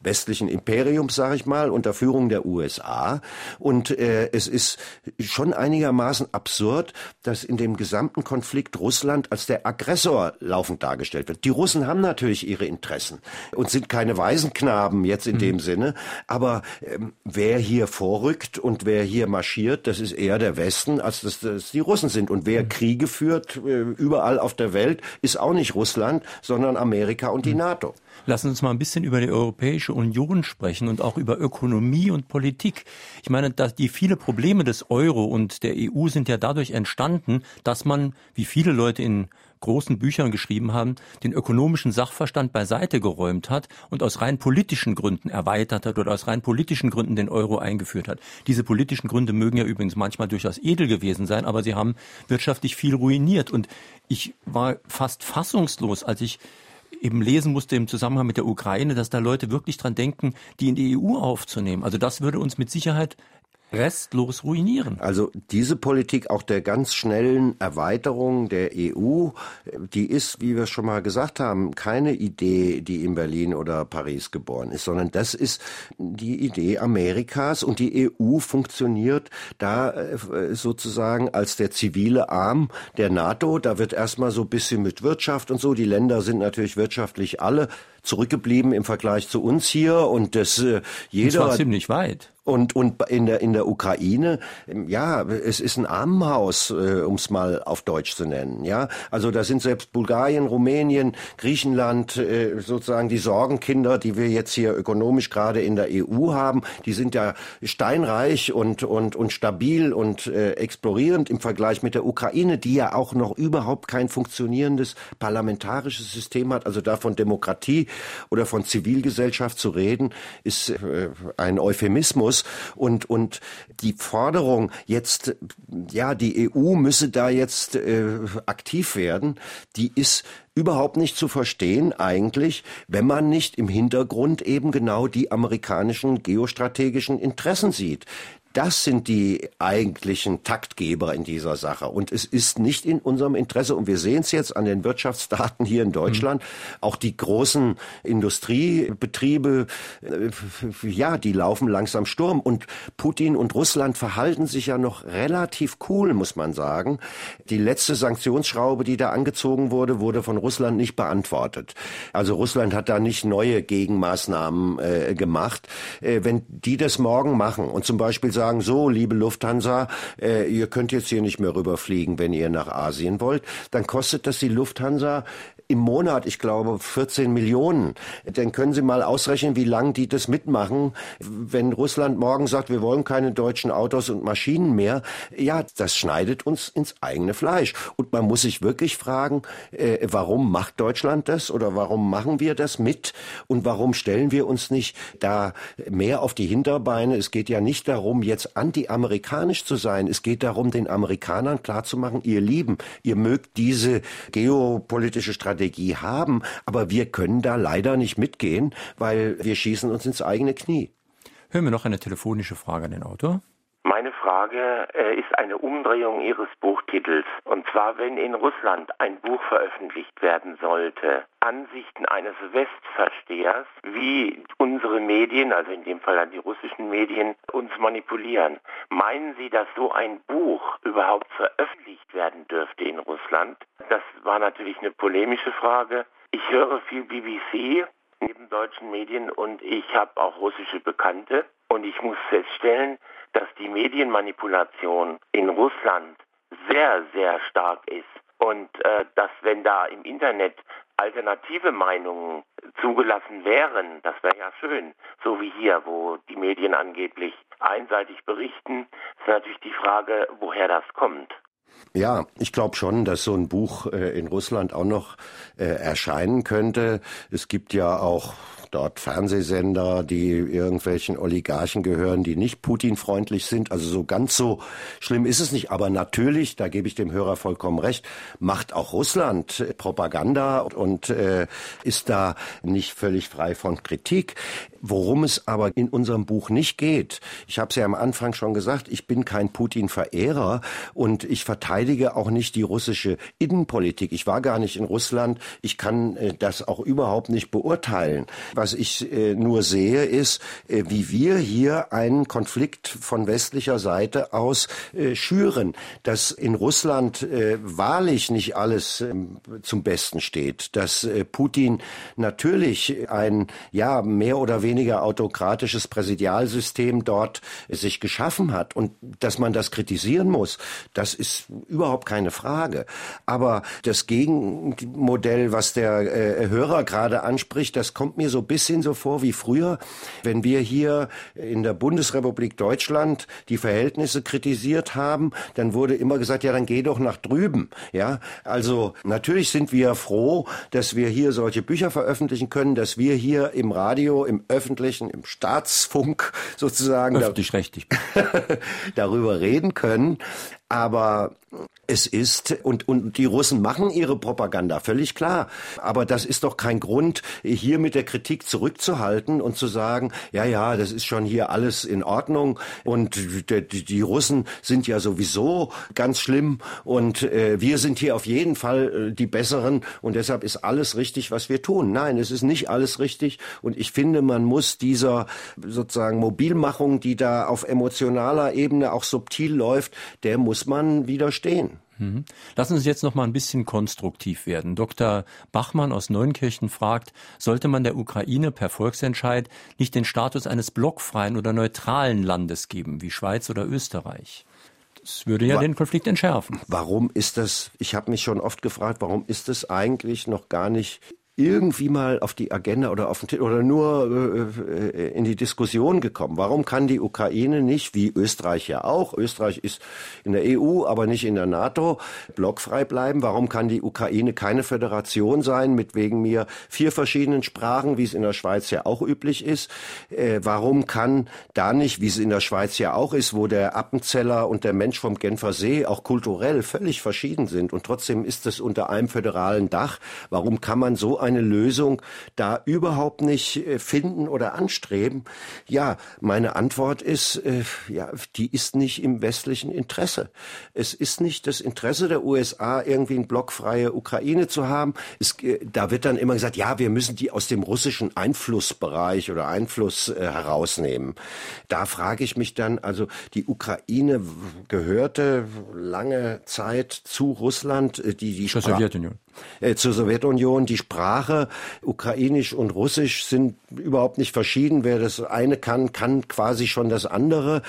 westlichen Imperiums, sage ich mal, unter Führung der USA. Und äh, es ist schon einigermaßen absurd, dass in dem gesamten Konflikt Russland als der Aggressor laufend dargestellt wird. Die Russen haben natürlich ihre Interessen und sind keine Waisenknaben jetzt in mhm. dem Sinne. Aber ähm, wer hier vorrückt und wer hier marschiert, das ist eher der Westen, als dass das die Russen sind. Und wer mhm. Kriege führt äh, überall auf der Welt, ist auch nicht Russland, sondern Amerika und die mhm. NATO.
Lassen Sie uns mal ein bisschen über die Europäische Union sprechen und auch über Ökonomie und Politik. Ich meine, dass die viele Probleme des Euro und der EU sind ja dadurch entstanden, dass man, wie viele Leute in großen Büchern geschrieben haben, den ökonomischen Sachverstand beiseite geräumt hat und aus rein politischen Gründen erweitert hat oder aus rein politischen Gründen den Euro eingeführt hat. Diese politischen Gründe mögen ja übrigens manchmal durchaus edel gewesen sein, aber sie haben wirtschaftlich viel ruiniert. Und ich war fast fassungslos, als ich eben lesen musste im Zusammenhang mit der Ukraine, dass da Leute wirklich dran denken, die in die EU aufzunehmen. Also das würde uns mit Sicherheit restlos ruinieren.
Also diese Politik auch der ganz schnellen Erweiterung der EU, die ist, wie wir schon mal gesagt haben, keine Idee, die in Berlin oder Paris geboren ist, sondern das ist die Idee Amerikas und die EU funktioniert da äh, sozusagen als der zivile Arm der NATO. Da wird erstmal so ein bisschen mit Wirtschaft und so. Die Länder sind natürlich wirtschaftlich alle zurückgeblieben im Vergleich zu uns hier und das äh, jeder.
Und zwar ziemlich weit.
Und, und in, der, in der Ukraine, ja, es ist ein Armenhaus, äh, um es mal auf Deutsch zu nennen. Ja, Also da sind selbst Bulgarien, Rumänien, Griechenland äh, sozusagen die Sorgenkinder, die wir jetzt hier ökonomisch gerade in der EU haben, die sind ja steinreich und, und, und stabil und äh, explorierend im Vergleich mit der Ukraine, die ja auch noch überhaupt kein funktionierendes parlamentarisches System hat. Also da von Demokratie oder von Zivilgesellschaft zu reden, ist äh, ein Euphemismus. Und, und die Forderung jetzt, ja, die EU müsse da jetzt äh, aktiv werden, die ist überhaupt nicht zu verstehen eigentlich, wenn man nicht im Hintergrund eben genau die amerikanischen geostrategischen Interessen sieht. Das sind die eigentlichen Taktgeber in dieser Sache. Und es ist nicht in unserem Interesse, und wir sehen es jetzt an den Wirtschaftsdaten hier in Deutschland, mhm. auch die großen Industriebetriebe, äh, ja, die laufen langsam Sturm. Und Putin und Russland verhalten sich ja noch relativ cool, muss man sagen. Die letzte Sanktionsschraube, die da angezogen wurde, wurde von Russland nicht beantwortet. Also Russland hat da nicht neue Gegenmaßnahmen äh, gemacht. Äh, wenn die das morgen machen und zum Beispiel sagen, so, liebe Lufthansa, äh, ihr könnt jetzt hier nicht mehr rüberfliegen, wenn ihr nach Asien wollt, dann kostet das die Lufthansa im Monat, ich glaube, 14 Millionen. Dann können Sie mal ausrechnen, wie lange die das mitmachen, wenn Russland morgen sagt, wir wollen keine deutschen Autos und Maschinen mehr. Ja, das schneidet uns ins eigene Fleisch. Und man muss sich wirklich fragen, äh, warum macht Deutschland das oder warum machen wir das mit und warum stellen wir uns nicht da mehr auf die Hinterbeine? Es geht ja nicht darum, jetzt anti-amerikanisch zu sein. Es geht darum, den Amerikanern klarzumachen, ihr Lieben, ihr mögt diese geopolitische Strategie Strategie haben, aber wir können da leider nicht mitgehen, weil wir schießen uns ins eigene Knie.
Hören wir noch eine telefonische Frage an den Autor.
Meine Frage äh, ist eine Umdrehung Ihres Buchtitels. Und zwar, wenn in Russland ein Buch veröffentlicht werden sollte, Ansichten eines Westverstehers, wie unsere Medien, also in dem Fall dann die russischen Medien, uns manipulieren. Meinen Sie, dass so ein Buch überhaupt veröffentlicht werden dürfte in Russland? Das war natürlich eine polemische Frage. Ich höre viel BBC neben deutschen Medien und ich habe auch russische Bekannte. Und ich muss feststellen, dass die Medienmanipulation in Russland sehr, sehr stark ist. Und äh, dass wenn da im Internet alternative Meinungen zugelassen wären, das wäre ja schön, so wie hier, wo die Medien angeblich einseitig berichten, ist natürlich die Frage, woher das kommt.
Ja, ich glaube schon, dass so ein Buch äh, in Russland auch noch äh, erscheinen könnte. Es gibt ja auch dort Fernsehsender, die irgendwelchen Oligarchen gehören, die nicht Putin-freundlich sind. Also so ganz so schlimm ist es nicht. Aber natürlich, da gebe ich dem Hörer vollkommen recht, macht auch Russland Propaganda und äh, ist da nicht völlig frei von Kritik. Worum es aber in unserem Buch nicht geht, ich habe es ja am Anfang schon gesagt, ich bin kein Putin-Verehrer und ich verteidige auch nicht die russische Innenpolitik. Ich war gar nicht in Russland, ich kann äh, das auch überhaupt nicht beurteilen. Was ich äh, nur sehe, ist, äh, wie wir hier einen Konflikt von westlicher Seite aus äh, schüren, dass in Russland äh, wahrlich nicht alles ähm, zum Besten steht, dass äh, Putin natürlich ein ja mehr oder weniger autokratisches Präsidialsystem dort sich geschaffen hat und dass man das kritisieren muss, das ist überhaupt keine Frage. Aber das Gegenmodell, was der äh, Hörer gerade anspricht, das kommt mir so bisschen so vor wie früher, wenn wir hier in der Bundesrepublik Deutschland die Verhältnisse kritisiert haben, dann wurde immer gesagt, ja, dann geh doch nach drüben. Ja, also natürlich sind wir froh, dass wir hier solche Bücher veröffentlichen können, dass wir hier im Radio, im öffentlichen, im Staatsfunk sozusagen
öffentlich-rechtlich
darüber reden können. Aber es ist, und, und die Russen machen ihre Propaganda, völlig klar. Aber das ist doch kein Grund, hier mit der Kritik zurückzuhalten und zu sagen, ja, ja, das ist schon hier alles in Ordnung und die, die Russen sind ja sowieso ganz schlimm und äh, wir sind hier auf jeden Fall äh, die Besseren und deshalb ist alles richtig, was wir tun. Nein, es ist nicht alles richtig und ich finde, man muss dieser sozusagen Mobilmachung, die da auf emotionaler Ebene auch subtil läuft, der muss man widerstehen.
Mhm. Lassen Sie uns jetzt noch mal ein bisschen konstruktiv werden. Dr. Bachmann aus Neunkirchen fragt, sollte man der Ukraine per Volksentscheid nicht den Status eines blockfreien oder neutralen Landes geben, wie Schweiz oder Österreich? Das würde ja Wa den Konflikt entschärfen.
Warum ist das, ich habe mich schon oft gefragt, warum ist das eigentlich noch gar nicht irgendwie mal auf die Agenda oder auf den oder nur äh, in die Diskussion gekommen. Warum kann die Ukraine nicht, wie Österreich ja auch, Österreich ist in der EU, aber nicht in der NATO, blockfrei bleiben? Warum kann die Ukraine keine Föderation sein mit wegen mir vier verschiedenen Sprachen, wie es in der Schweiz ja auch üblich ist? Äh, warum kann da nicht, wie es in der Schweiz ja auch ist, wo der Appenzeller und der Mensch vom Genfer See auch kulturell völlig verschieden sind und trotzdem ist es unter einem föderalen Dach? Warum kann man so eine Lösung da überhaupt nicht äh, finden oder anstreben? Ja, meine Antwort ist, äh, ja, die ist nicht im westlichen Interesse. Es ist nicht das Interesse der USA, irgendwie eine blockfreie Ukraine zu haben. Es, äh, da wird dann immer gesagt, ja, wir müssen die aus dem russischen Einflussbereich oder Einfluss äh, herausnehmen. Da frage ich mich dann, also die Ukraine gehörte lange Zeit zu Russland, die die
Zur Sowjetunion
äh, zur Sowjetunion. Die Sprache, ukrainisch und russisch, sind überhaupt nicht verschieden. Wer das eine kann, kann quasi schon das andere.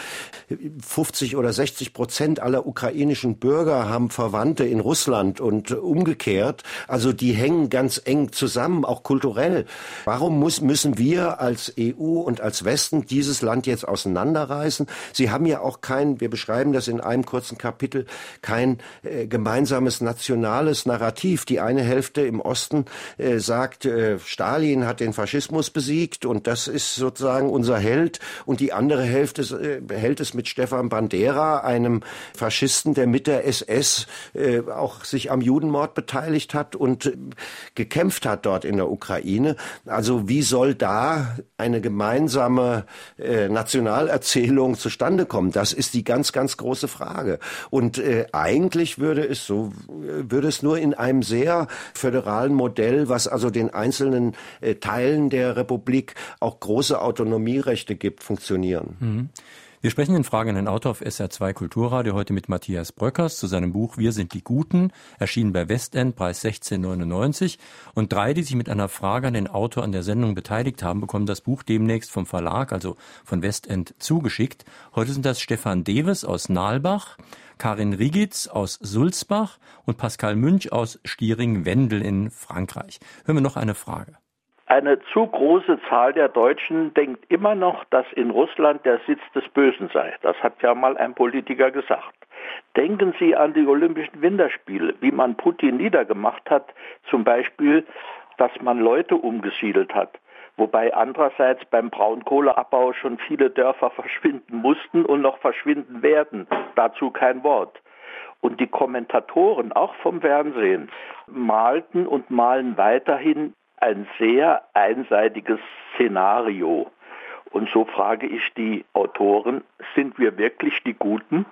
50 oder 60 Prozent aller ukrainischen Bürger haben Verwandte in Russland und umgekehrt. Also die hängen ganz eng zusammen, auch kulturell. Warum muss, müssen wir als EU und als Westen dieses Land jetzt auseinanderreißen? Sie haben ja auch kein, wir beschreiben das in einem kurzen Kapitel, kein äh, gemeinsames nationales Narrativ. Die eine Hälfte im Osten äh, sagt, äh, Stalin hat den Faschismus besiegt und das ist sozusagen unser Held. Und die andere Hälfte äh, hält es mit Stefan Bandera, einem Faschisten, der mit der SS äh, auch sich am Judenmord beteiligt hat und äh, gekämpft hat dort in der Ukraine. Also wie soll da eine gemeinsame äh, Nationalerzählung zustande kommen? Das ist die ganz, ganz große Frage. Und äh, eigentlich würde es so, äh, würde es nur in einem sehr sehr föderalen Modell, was also den einzelnen äh, Teilen der Republik auch große Autonomierechte gibt, funktionieren.
Mhm. Wir sprechen in Fragen an den Autor auf SR2 Kulturradio heute mit Matthias Bröckers zu seinem Buch Wir sind die Guten, erschienen bei Westend, Preis 16,99. Und drei, die sich mit einer Frage an den Autor an der Sendung beteiligt haben, bekommen das Buch demnächst vom Verlag, also von Westend, zugeschickt. Heute sind das Stefan Deves aus Nalbach, Karin Rigitz aus Sulzbach und Pascal Münch aus Stiering-Wendel in Frankreich. Hören wir noch eine Frage.
Eine zu große Zahl der Deutschen denkt immer noch, dass in Russland der Sitz des Bösen sei. Das hat ja mal ein Politiker gesagt. Denken Sie an die Olympischen Winterspiele, wie man Putin niedergemacht hat, zum Beispiel, dass man Leute umgesiedelt hat wobei andererseits beim Braunkohleabbau schon viele Dörfer verschwinden mussten und noch verschwinden werden. Dazu kein Wort. Und die Kommentatoren, auch vom Fernsehen, malten und malen weiterhin ein sehr einseitiges Szenario. Und so frage ich die Autoren, sind wir wirklich die Guten?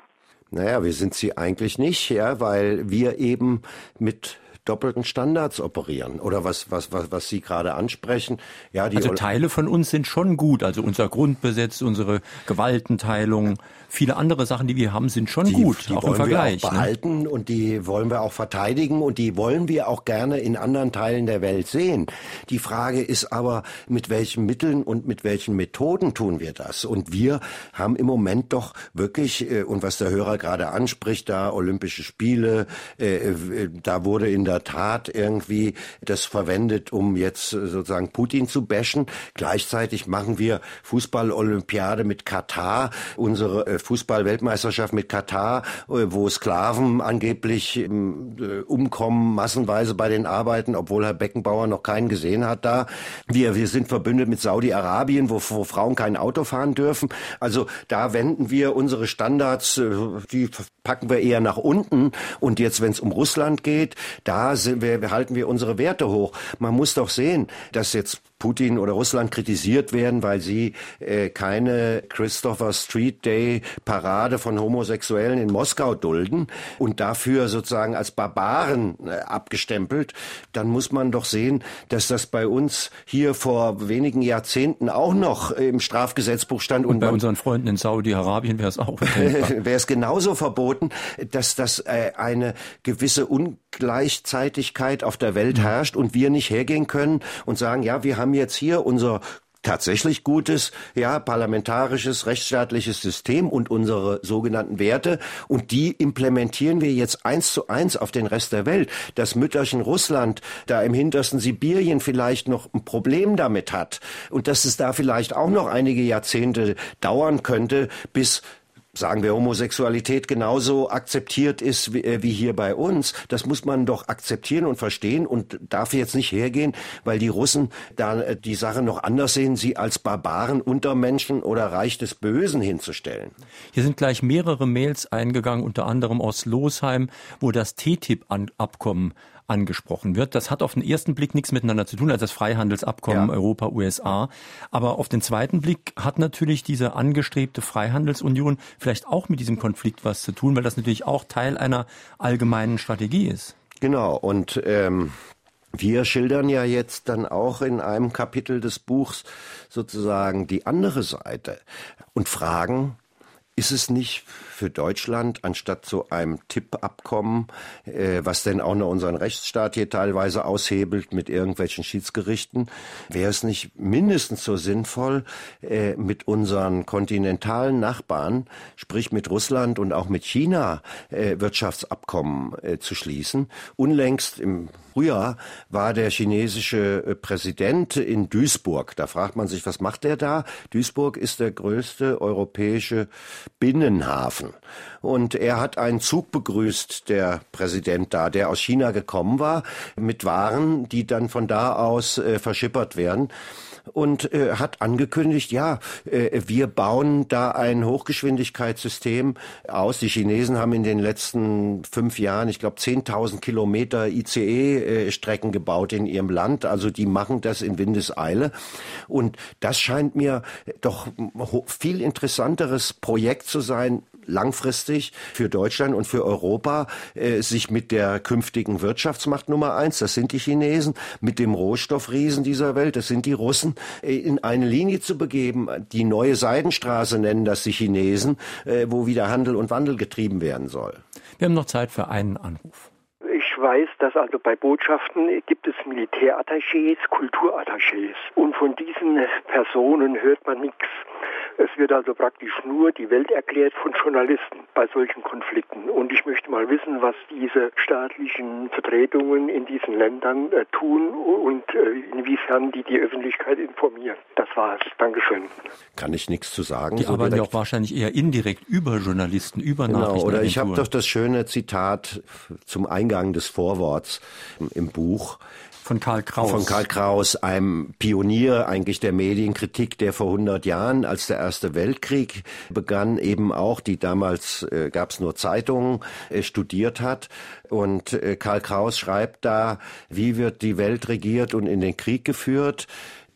Naja, wir sind sie eigentlich nicht, ja, weil wir eben mit doppelten Standards operieren oder was was was was Sie gerade ansprechen.
Ja, die also Teile von uns sind schon gut, also unser Grundbesetz, unsere Gewaltenteilung, viele andere Sachen, die wir haben, sind schon
die,
gut,
die
auch
wollen
im Vergleich.
Wir auch ne? behalten ne? und die wollen wir auch verteidigen und die wollen wir auch gerne in anderen Teilen der Welt sehen. Die Frage ist aber, mit welchen Mitteln und mit welchen Methoden tun wir das? Und wir haben im Moment doch wirklich, äh, und was der Hörer gerade anspricht, da Olympische Spiele, äh, äh, da wurde in der Tat irgendwie das verwendet, um jetzt sozusagen Putin zu bashen. Gleichzeitig machen wir Fußball-Olympiade mit Katar, unsere Fußball-Weltmeisterschaft mit Katar, äh, wo Sklaven angeblich ähm, äh, umkommen, massenweise bei den Arbeiten, obwohl Herr Beckenbauer noch keinen gesehen hat da. Wir, wir sind verbündet mit Saudi-Arabien, wo, wo Frauen kein Auto fahren dürfen. Also da wenden wir unsere Standards, äh, die packen wir eher nach unten. Und jetzt, wenn es um Russland geht, da sind wir, halten wir unsere Werte hoch. Man muss doch sehen, dass jetzt Putin oder Russland kritisiert werden, weil sie äh, keine Christopher Street Day Parade von Homosexuellen in Moskau dulden und dafür sozusagen als Barbaren äh, abgestempelt, dann muss man doch sehen, dass das bei uns hier vor wenigen Jahrzehnten auch noch im Strafgesetzbuch stand.
Und, und bei unseren Freunden in Saudi-Arabien wäre es auch.
wäre es genauso verboten, dass das äh, eine gewisse Ungleichzeitigkeit auf der Welt herrscht und wir nicht hergehen können und sagen, ja, wir haben jetzt hier unser tatsächlich gutes, ja, parlamentarisches, rechtsstaatliches System und unsere sogenannten Werte. Und die implementieren wir jetzt eins zu eins auf den Rest der Welt. Das Mütterchen Russland da im hintersten Sibirien vielleicht noch ein Problem damit hat und dass es da vielleicht auch noch einige Jahrzehnte dauern könnte, bis sagen wir, Homosexualität genauso akzeptiert ist wie, äh, wie, hier bei uns. Das muss man doch akzeptieren und verstehen und darf jetzt nicht hergehen, weil die Russen da äh, die Sache noch anders sehen, sie als Barbaren, Untermenschen oder Reich des Bösen hinzustellen.
Hier sind gleich mehrere Mails eingegangen, unter anderem aus Losheim, wo das TTIP-Abkommen angesprochen wird. Das hat auf den ersten Blick nichts miteinander zu tun, als das Freihandelsabkommen ja. Europa-USA. Aber auf den zweiten Blick hat natürlich diese angestrebte Freihandelsunion vielleicht auch mit diesem Konflikt was zu tun, weil das natürlich auch Teil einer allgemeinen Strategie ist.
Genau, und ähm, wir schildern ja jetzt dann auch in einem Kapitel des Buchs sozusagen die andere Seite und fragen, ist es nicht für Deutschland anstatt zu einem Tippabkommen, äh, was denn auch noch unseren Rechtsstaat hier teilweise aushebelt mit irgendwelchen Schiedsgerichten, wäre es nicht mindestens so sinnvoll, äh, mit unseren kontinentalen Nachbarn, sprich mit Russland und auch mit China, äh, Wirtschaftsabkommen äh, zu schließen? Unlängst im Frühjahr war der chinesische äh, Präsident in Duisburg. Da fragt man sich, was macht er da? Duisburg ist der größte europäische Binnenhafen. Und er hat einen Zug begrüßt, der Präsident da, der aus China gekommen war, mit Waren, die dann von da aus äh, verschippert werden und äh, hat angekündigt, ja, äh, wir bauen da ein Hochgeschwindigkeitssystem aus. Die Chinesen haben in den letzten fünf Jahren, ich glaube, 10.000 Kilometer ICE-Strecken äh, gebaut in ihrem Land. Also die machen das in Windeseile. Und das scheint mir doch viel interessanteres Projekt zu sein, langfristig für Deutschland und für Europa äh, sich mit der künftigen Wirtschaftsmacht Nummer eins, das sind die Chinesen, mit dem Rohstoffriesen dieser Welt, das sind die Russen, äh, in eine Linie zu begeben. Die neue Seidenstraße nennen das die Chinesen, äh, wo wieder Handel und Wandel getrieben werden soll.
Wir haben noch Zeit für einen Anruf.
Ich weiß, dass also bei Botschaften gibt es Militärattachés, Kulturattachés. Und von diesen Personen hört man nichts. Es wird also praktisch nur die Welt erklärt von Journalisten bei solchen Konflikten. Und ich möchte mal wissen, was diese staatlichen Vertretungen in diesen Ländern äh, tun und äh, inwiefern die die Öffentlichkeit informieren. Das war's. Dankeschön.
Kann ich nichts zu sagen.
Die so arbeiten ja auch wahrscheinlich eher indirekt über Journalisten, über genau, Nachrichten.
Oder ich habe doch das schöne Zitat zum Eingang des Vorworts im Buch.
Von Karl Kraus.
Von Karl Kraus, einem Pionier eigentlich der Medienkritik, der vor 100 Jahren, als der Erste Weltkrieg begann, eben auch, die damals äh, gab es nur Zeitungen, äh, studiert hat. Und äh, Karl Kraus schreibt da, wie wird die Welt regiert und in den Krieg geführt?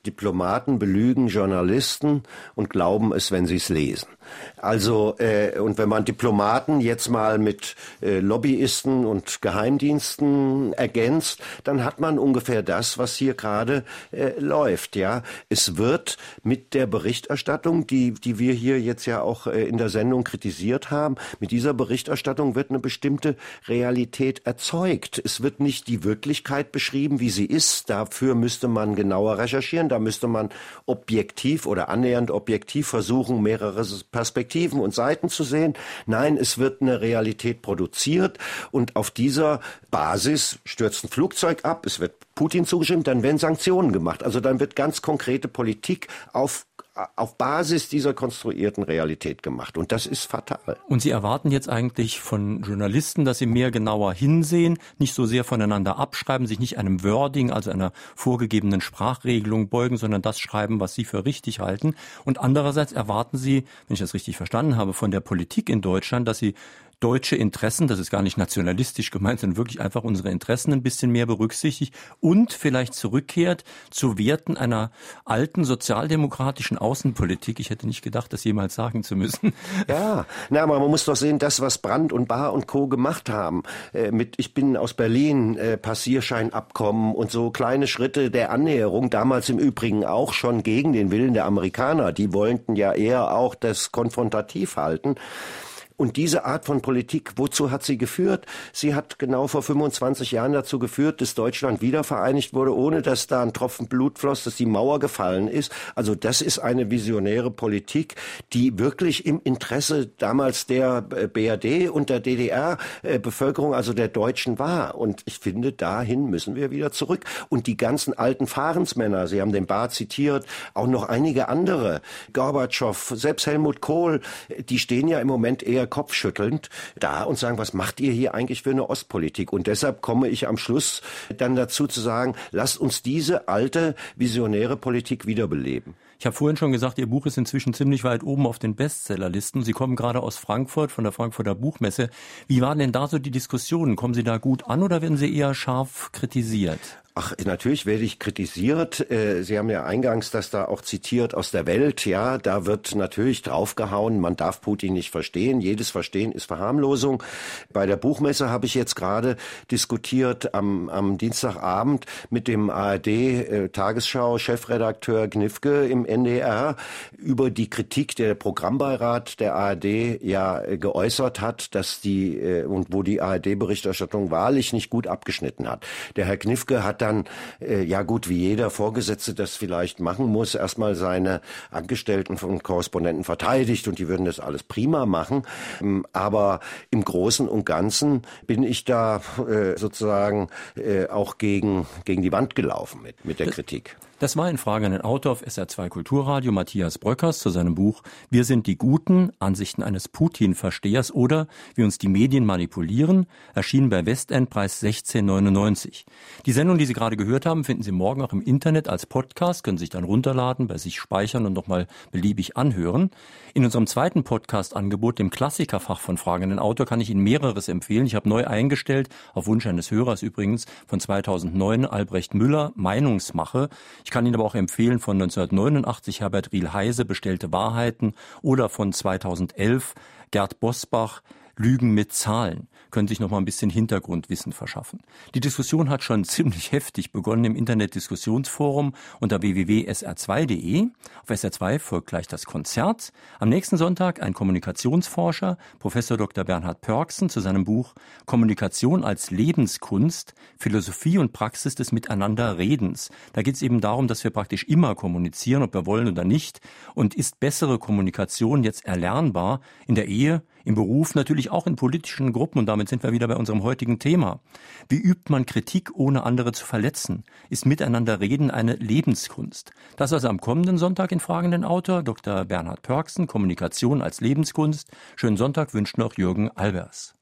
Diplomaten belügen Journalisten und glauben es, wenn sie es lesen. Also, äh, und wenn man Diplomaten jetzt mal mit äh, Lobbyisten und Geheimdiensten ergänzt, dann hat man ungefähr das, was hier gerade äh, läuft. Ja, es wird mit der Berichterstattung, die die wir hier jetzt ja auch äh, in der Sendung kritisiert haben, mit dieser Berichterstattung wird eine bestimmte Realität erzeugt. Es wird nicht die Wirklichkeit beschrieben, wie sie ist. Dafür müsste man genauer recherchieren. Da müsste man objektiv oder annähernd objektiv versuchen, mehrere Perspektiven und Seiten zu sehen. Nein, es wird eine Realität produziert und auf dieser Basis stürzt ein Flugzeug ab, es wird Putin zugestimmt, dann werden Sanktionen gemacht. Also dann wird ganz konkrete Politik auf auf Basis dieser konstruierten Realität gemacht. Und das ist fatal.
Und Sie erwarten jetzt eigentlich von Journalisten, dass sie mehr genauer hinsehen, nicht so sehr voneinander abschreiben, sich nicht einem Wording, also einer vorgegebenen Sprachregelung beugen, sondern das schreiben, was sie für richtig halten. Und andererseits erwarten Sie, wenn ich das richtig verstanden habe, von der Politik in Deutschland, dass sie deutsche Interessen, das ist gar nicht nationalistisch gemeint, sondern wirklich einfach unsere Interessen ein bisschen mehr berücksichtigt und vielleicht zurückkehrt zu Werten einer alten sozialdemokratischen Außenpolitik. Ich hätte nicht gedacht, das jemals sagen zu müssen.
Ja, na, aber man muss doch sehen, das, was Brandt und Bahr und Co. gemacht haben, äh, mit Ich bin aus Berlin, äh, Passierscheinabkommen und so kleine Schritte der Annäherung, damals im Übrigen auch schon gegen den Willen der Amerikaner. Die wollten ja eher auch das konfrontativ halten. Und diese Art von Politik, wozu hat sie geführt? Sie hat genau vor 25 Jahren dazu geführt, dass Deutschland wiedervereinigt wurde, ohne dass da ein Tropfen Blut floss, dass die Mauer gefallen ist. Also das ist eine visionäre Politik, die wirklich im Interesse damals der äh, BRD und der DDR-Bevölkerung, also der Deutschen war. Und ich finde, dahin müssen wir wieder zurück. Und die ganzen alten Fahrensmänner, Sie haben den Bar zitiert, auch noch einige andere, Gorbatschow, selbst Helmut Kohl, die stehen ja im Moment eher kopfschüttelnd da und sagen, was macht ihr hier eigentlich für eine Ostpolitik? Und deshalb komme ich am Schluss dann dazu zu sagen, lasst uns diese alte visionäre Politik wiederbeleben.
Ich habe vorhin schon gesagt, Ihr Buch ist inzwischen ziemlich weit oben auf den Bestsellerlisten. Sie kommen gerade aus Frankfurt, von der Frankfurter Buchmesse. Wie waren denn da so die Diskussionen? Kommen Sie da gut an oder werden Sie eher scharf kritisiert?
Ach, natürlich werde ich kritisiert. Äh, Sie haben ja eingangs das da auch zitiert aus der Welt. Ja, da wird natürlich draufgehauen. Man darf Putin nicht verstehen. Jedes Verstehen ist Verharmlosung. Bei der Buchmesse habe ich jetzt gerade diskutiert am, am Dienstagabend mit dem ARD-Tagesschau-Chefredakteur äh, Gnifke im NDR über die Kritik, der Programmbeirat der ARD ja äh, geäußert hat, dass die und wo die ARD-Berichterstattung wahrlich nicht gut abgeschnitten hat. Der Herr Gnifke hat dann, äh, ja gut, wie jeder Vorgesetzte das vielleicht machen muss, erstmal seine Angestellten von Korrespondenten verteidigt und die würden das alles prima machen. Ähm, aber im Großen und Ganzen bin ich da äh, sozusagen äh, auch gegen, gegen die Wand gelaufen mit, mit der Kritik.
Das war in Frage an den Autor auf SR2 Kulturradio Matthias Bröckers zu seinem Buch Wir sind die Guten, Ansichten eines Putin-Verstehers oder Wie uns die Medien manipulieren, erschienen bei Westendpreis 1699. Die Sendung, die Sie gerade gehört haben, finden Sie morgen auch im Internet als Podcast, können sich dann runterladen, bei sich speichern und nochmal beliebig anhören. In unserem zweiten Podcast-Angebot, dem Klassikerfach von Fragen an den Autor, kann ich Ihnen mehreres empfehlen. Ich habe neu eingestellt, auf Wunsch eines Hörers übrigens, von 2009 Albrecht Müller, Meinungsmache. Ich ich kann Ihnen aber auch empfehlen von 1989 Herbert Riel-Heise Bestellte Wahrheiten oder von 2011 Gerd Bosbach Lügen mit Zahlen können sich noch mal ein bisschen Hintergrundwissen verschaffen. Die Diskussion hat schon ziemlich heftig begonnen im Internet-Diskussionsforum unter www.sr2.de. Auf SR2 folgt gleich das Konzert. Am nächsten Sonntag ein Kommunikationsforscher, Professor Dr. Bernhard Pörksen, zu seinem Buch Kommunikation als Lebenskunst, Philosophie und Praxis des Miteinanderredens. Da geht es eben darum, dass wir praktisch immer kommunizieren, ob wir wollen oder nicht. Und ist bessere Kommunikation jetzt erlernbar in der Ehe, im Beruf, natürlich auch in politischen Gruppen und damit sind wir wieder bei unserem heutigen Thema. Wie übt man Kritik, ohne andere zu verletzen? Ist Miteinander reden eine Lebenskunst? Das also am kommenden Sonntag in fragenden Autor Dr. Bernhard Pörksen, Kommunikation als Lebenskunst. Schönen Sonntag wünscht noch Jürgen Albers.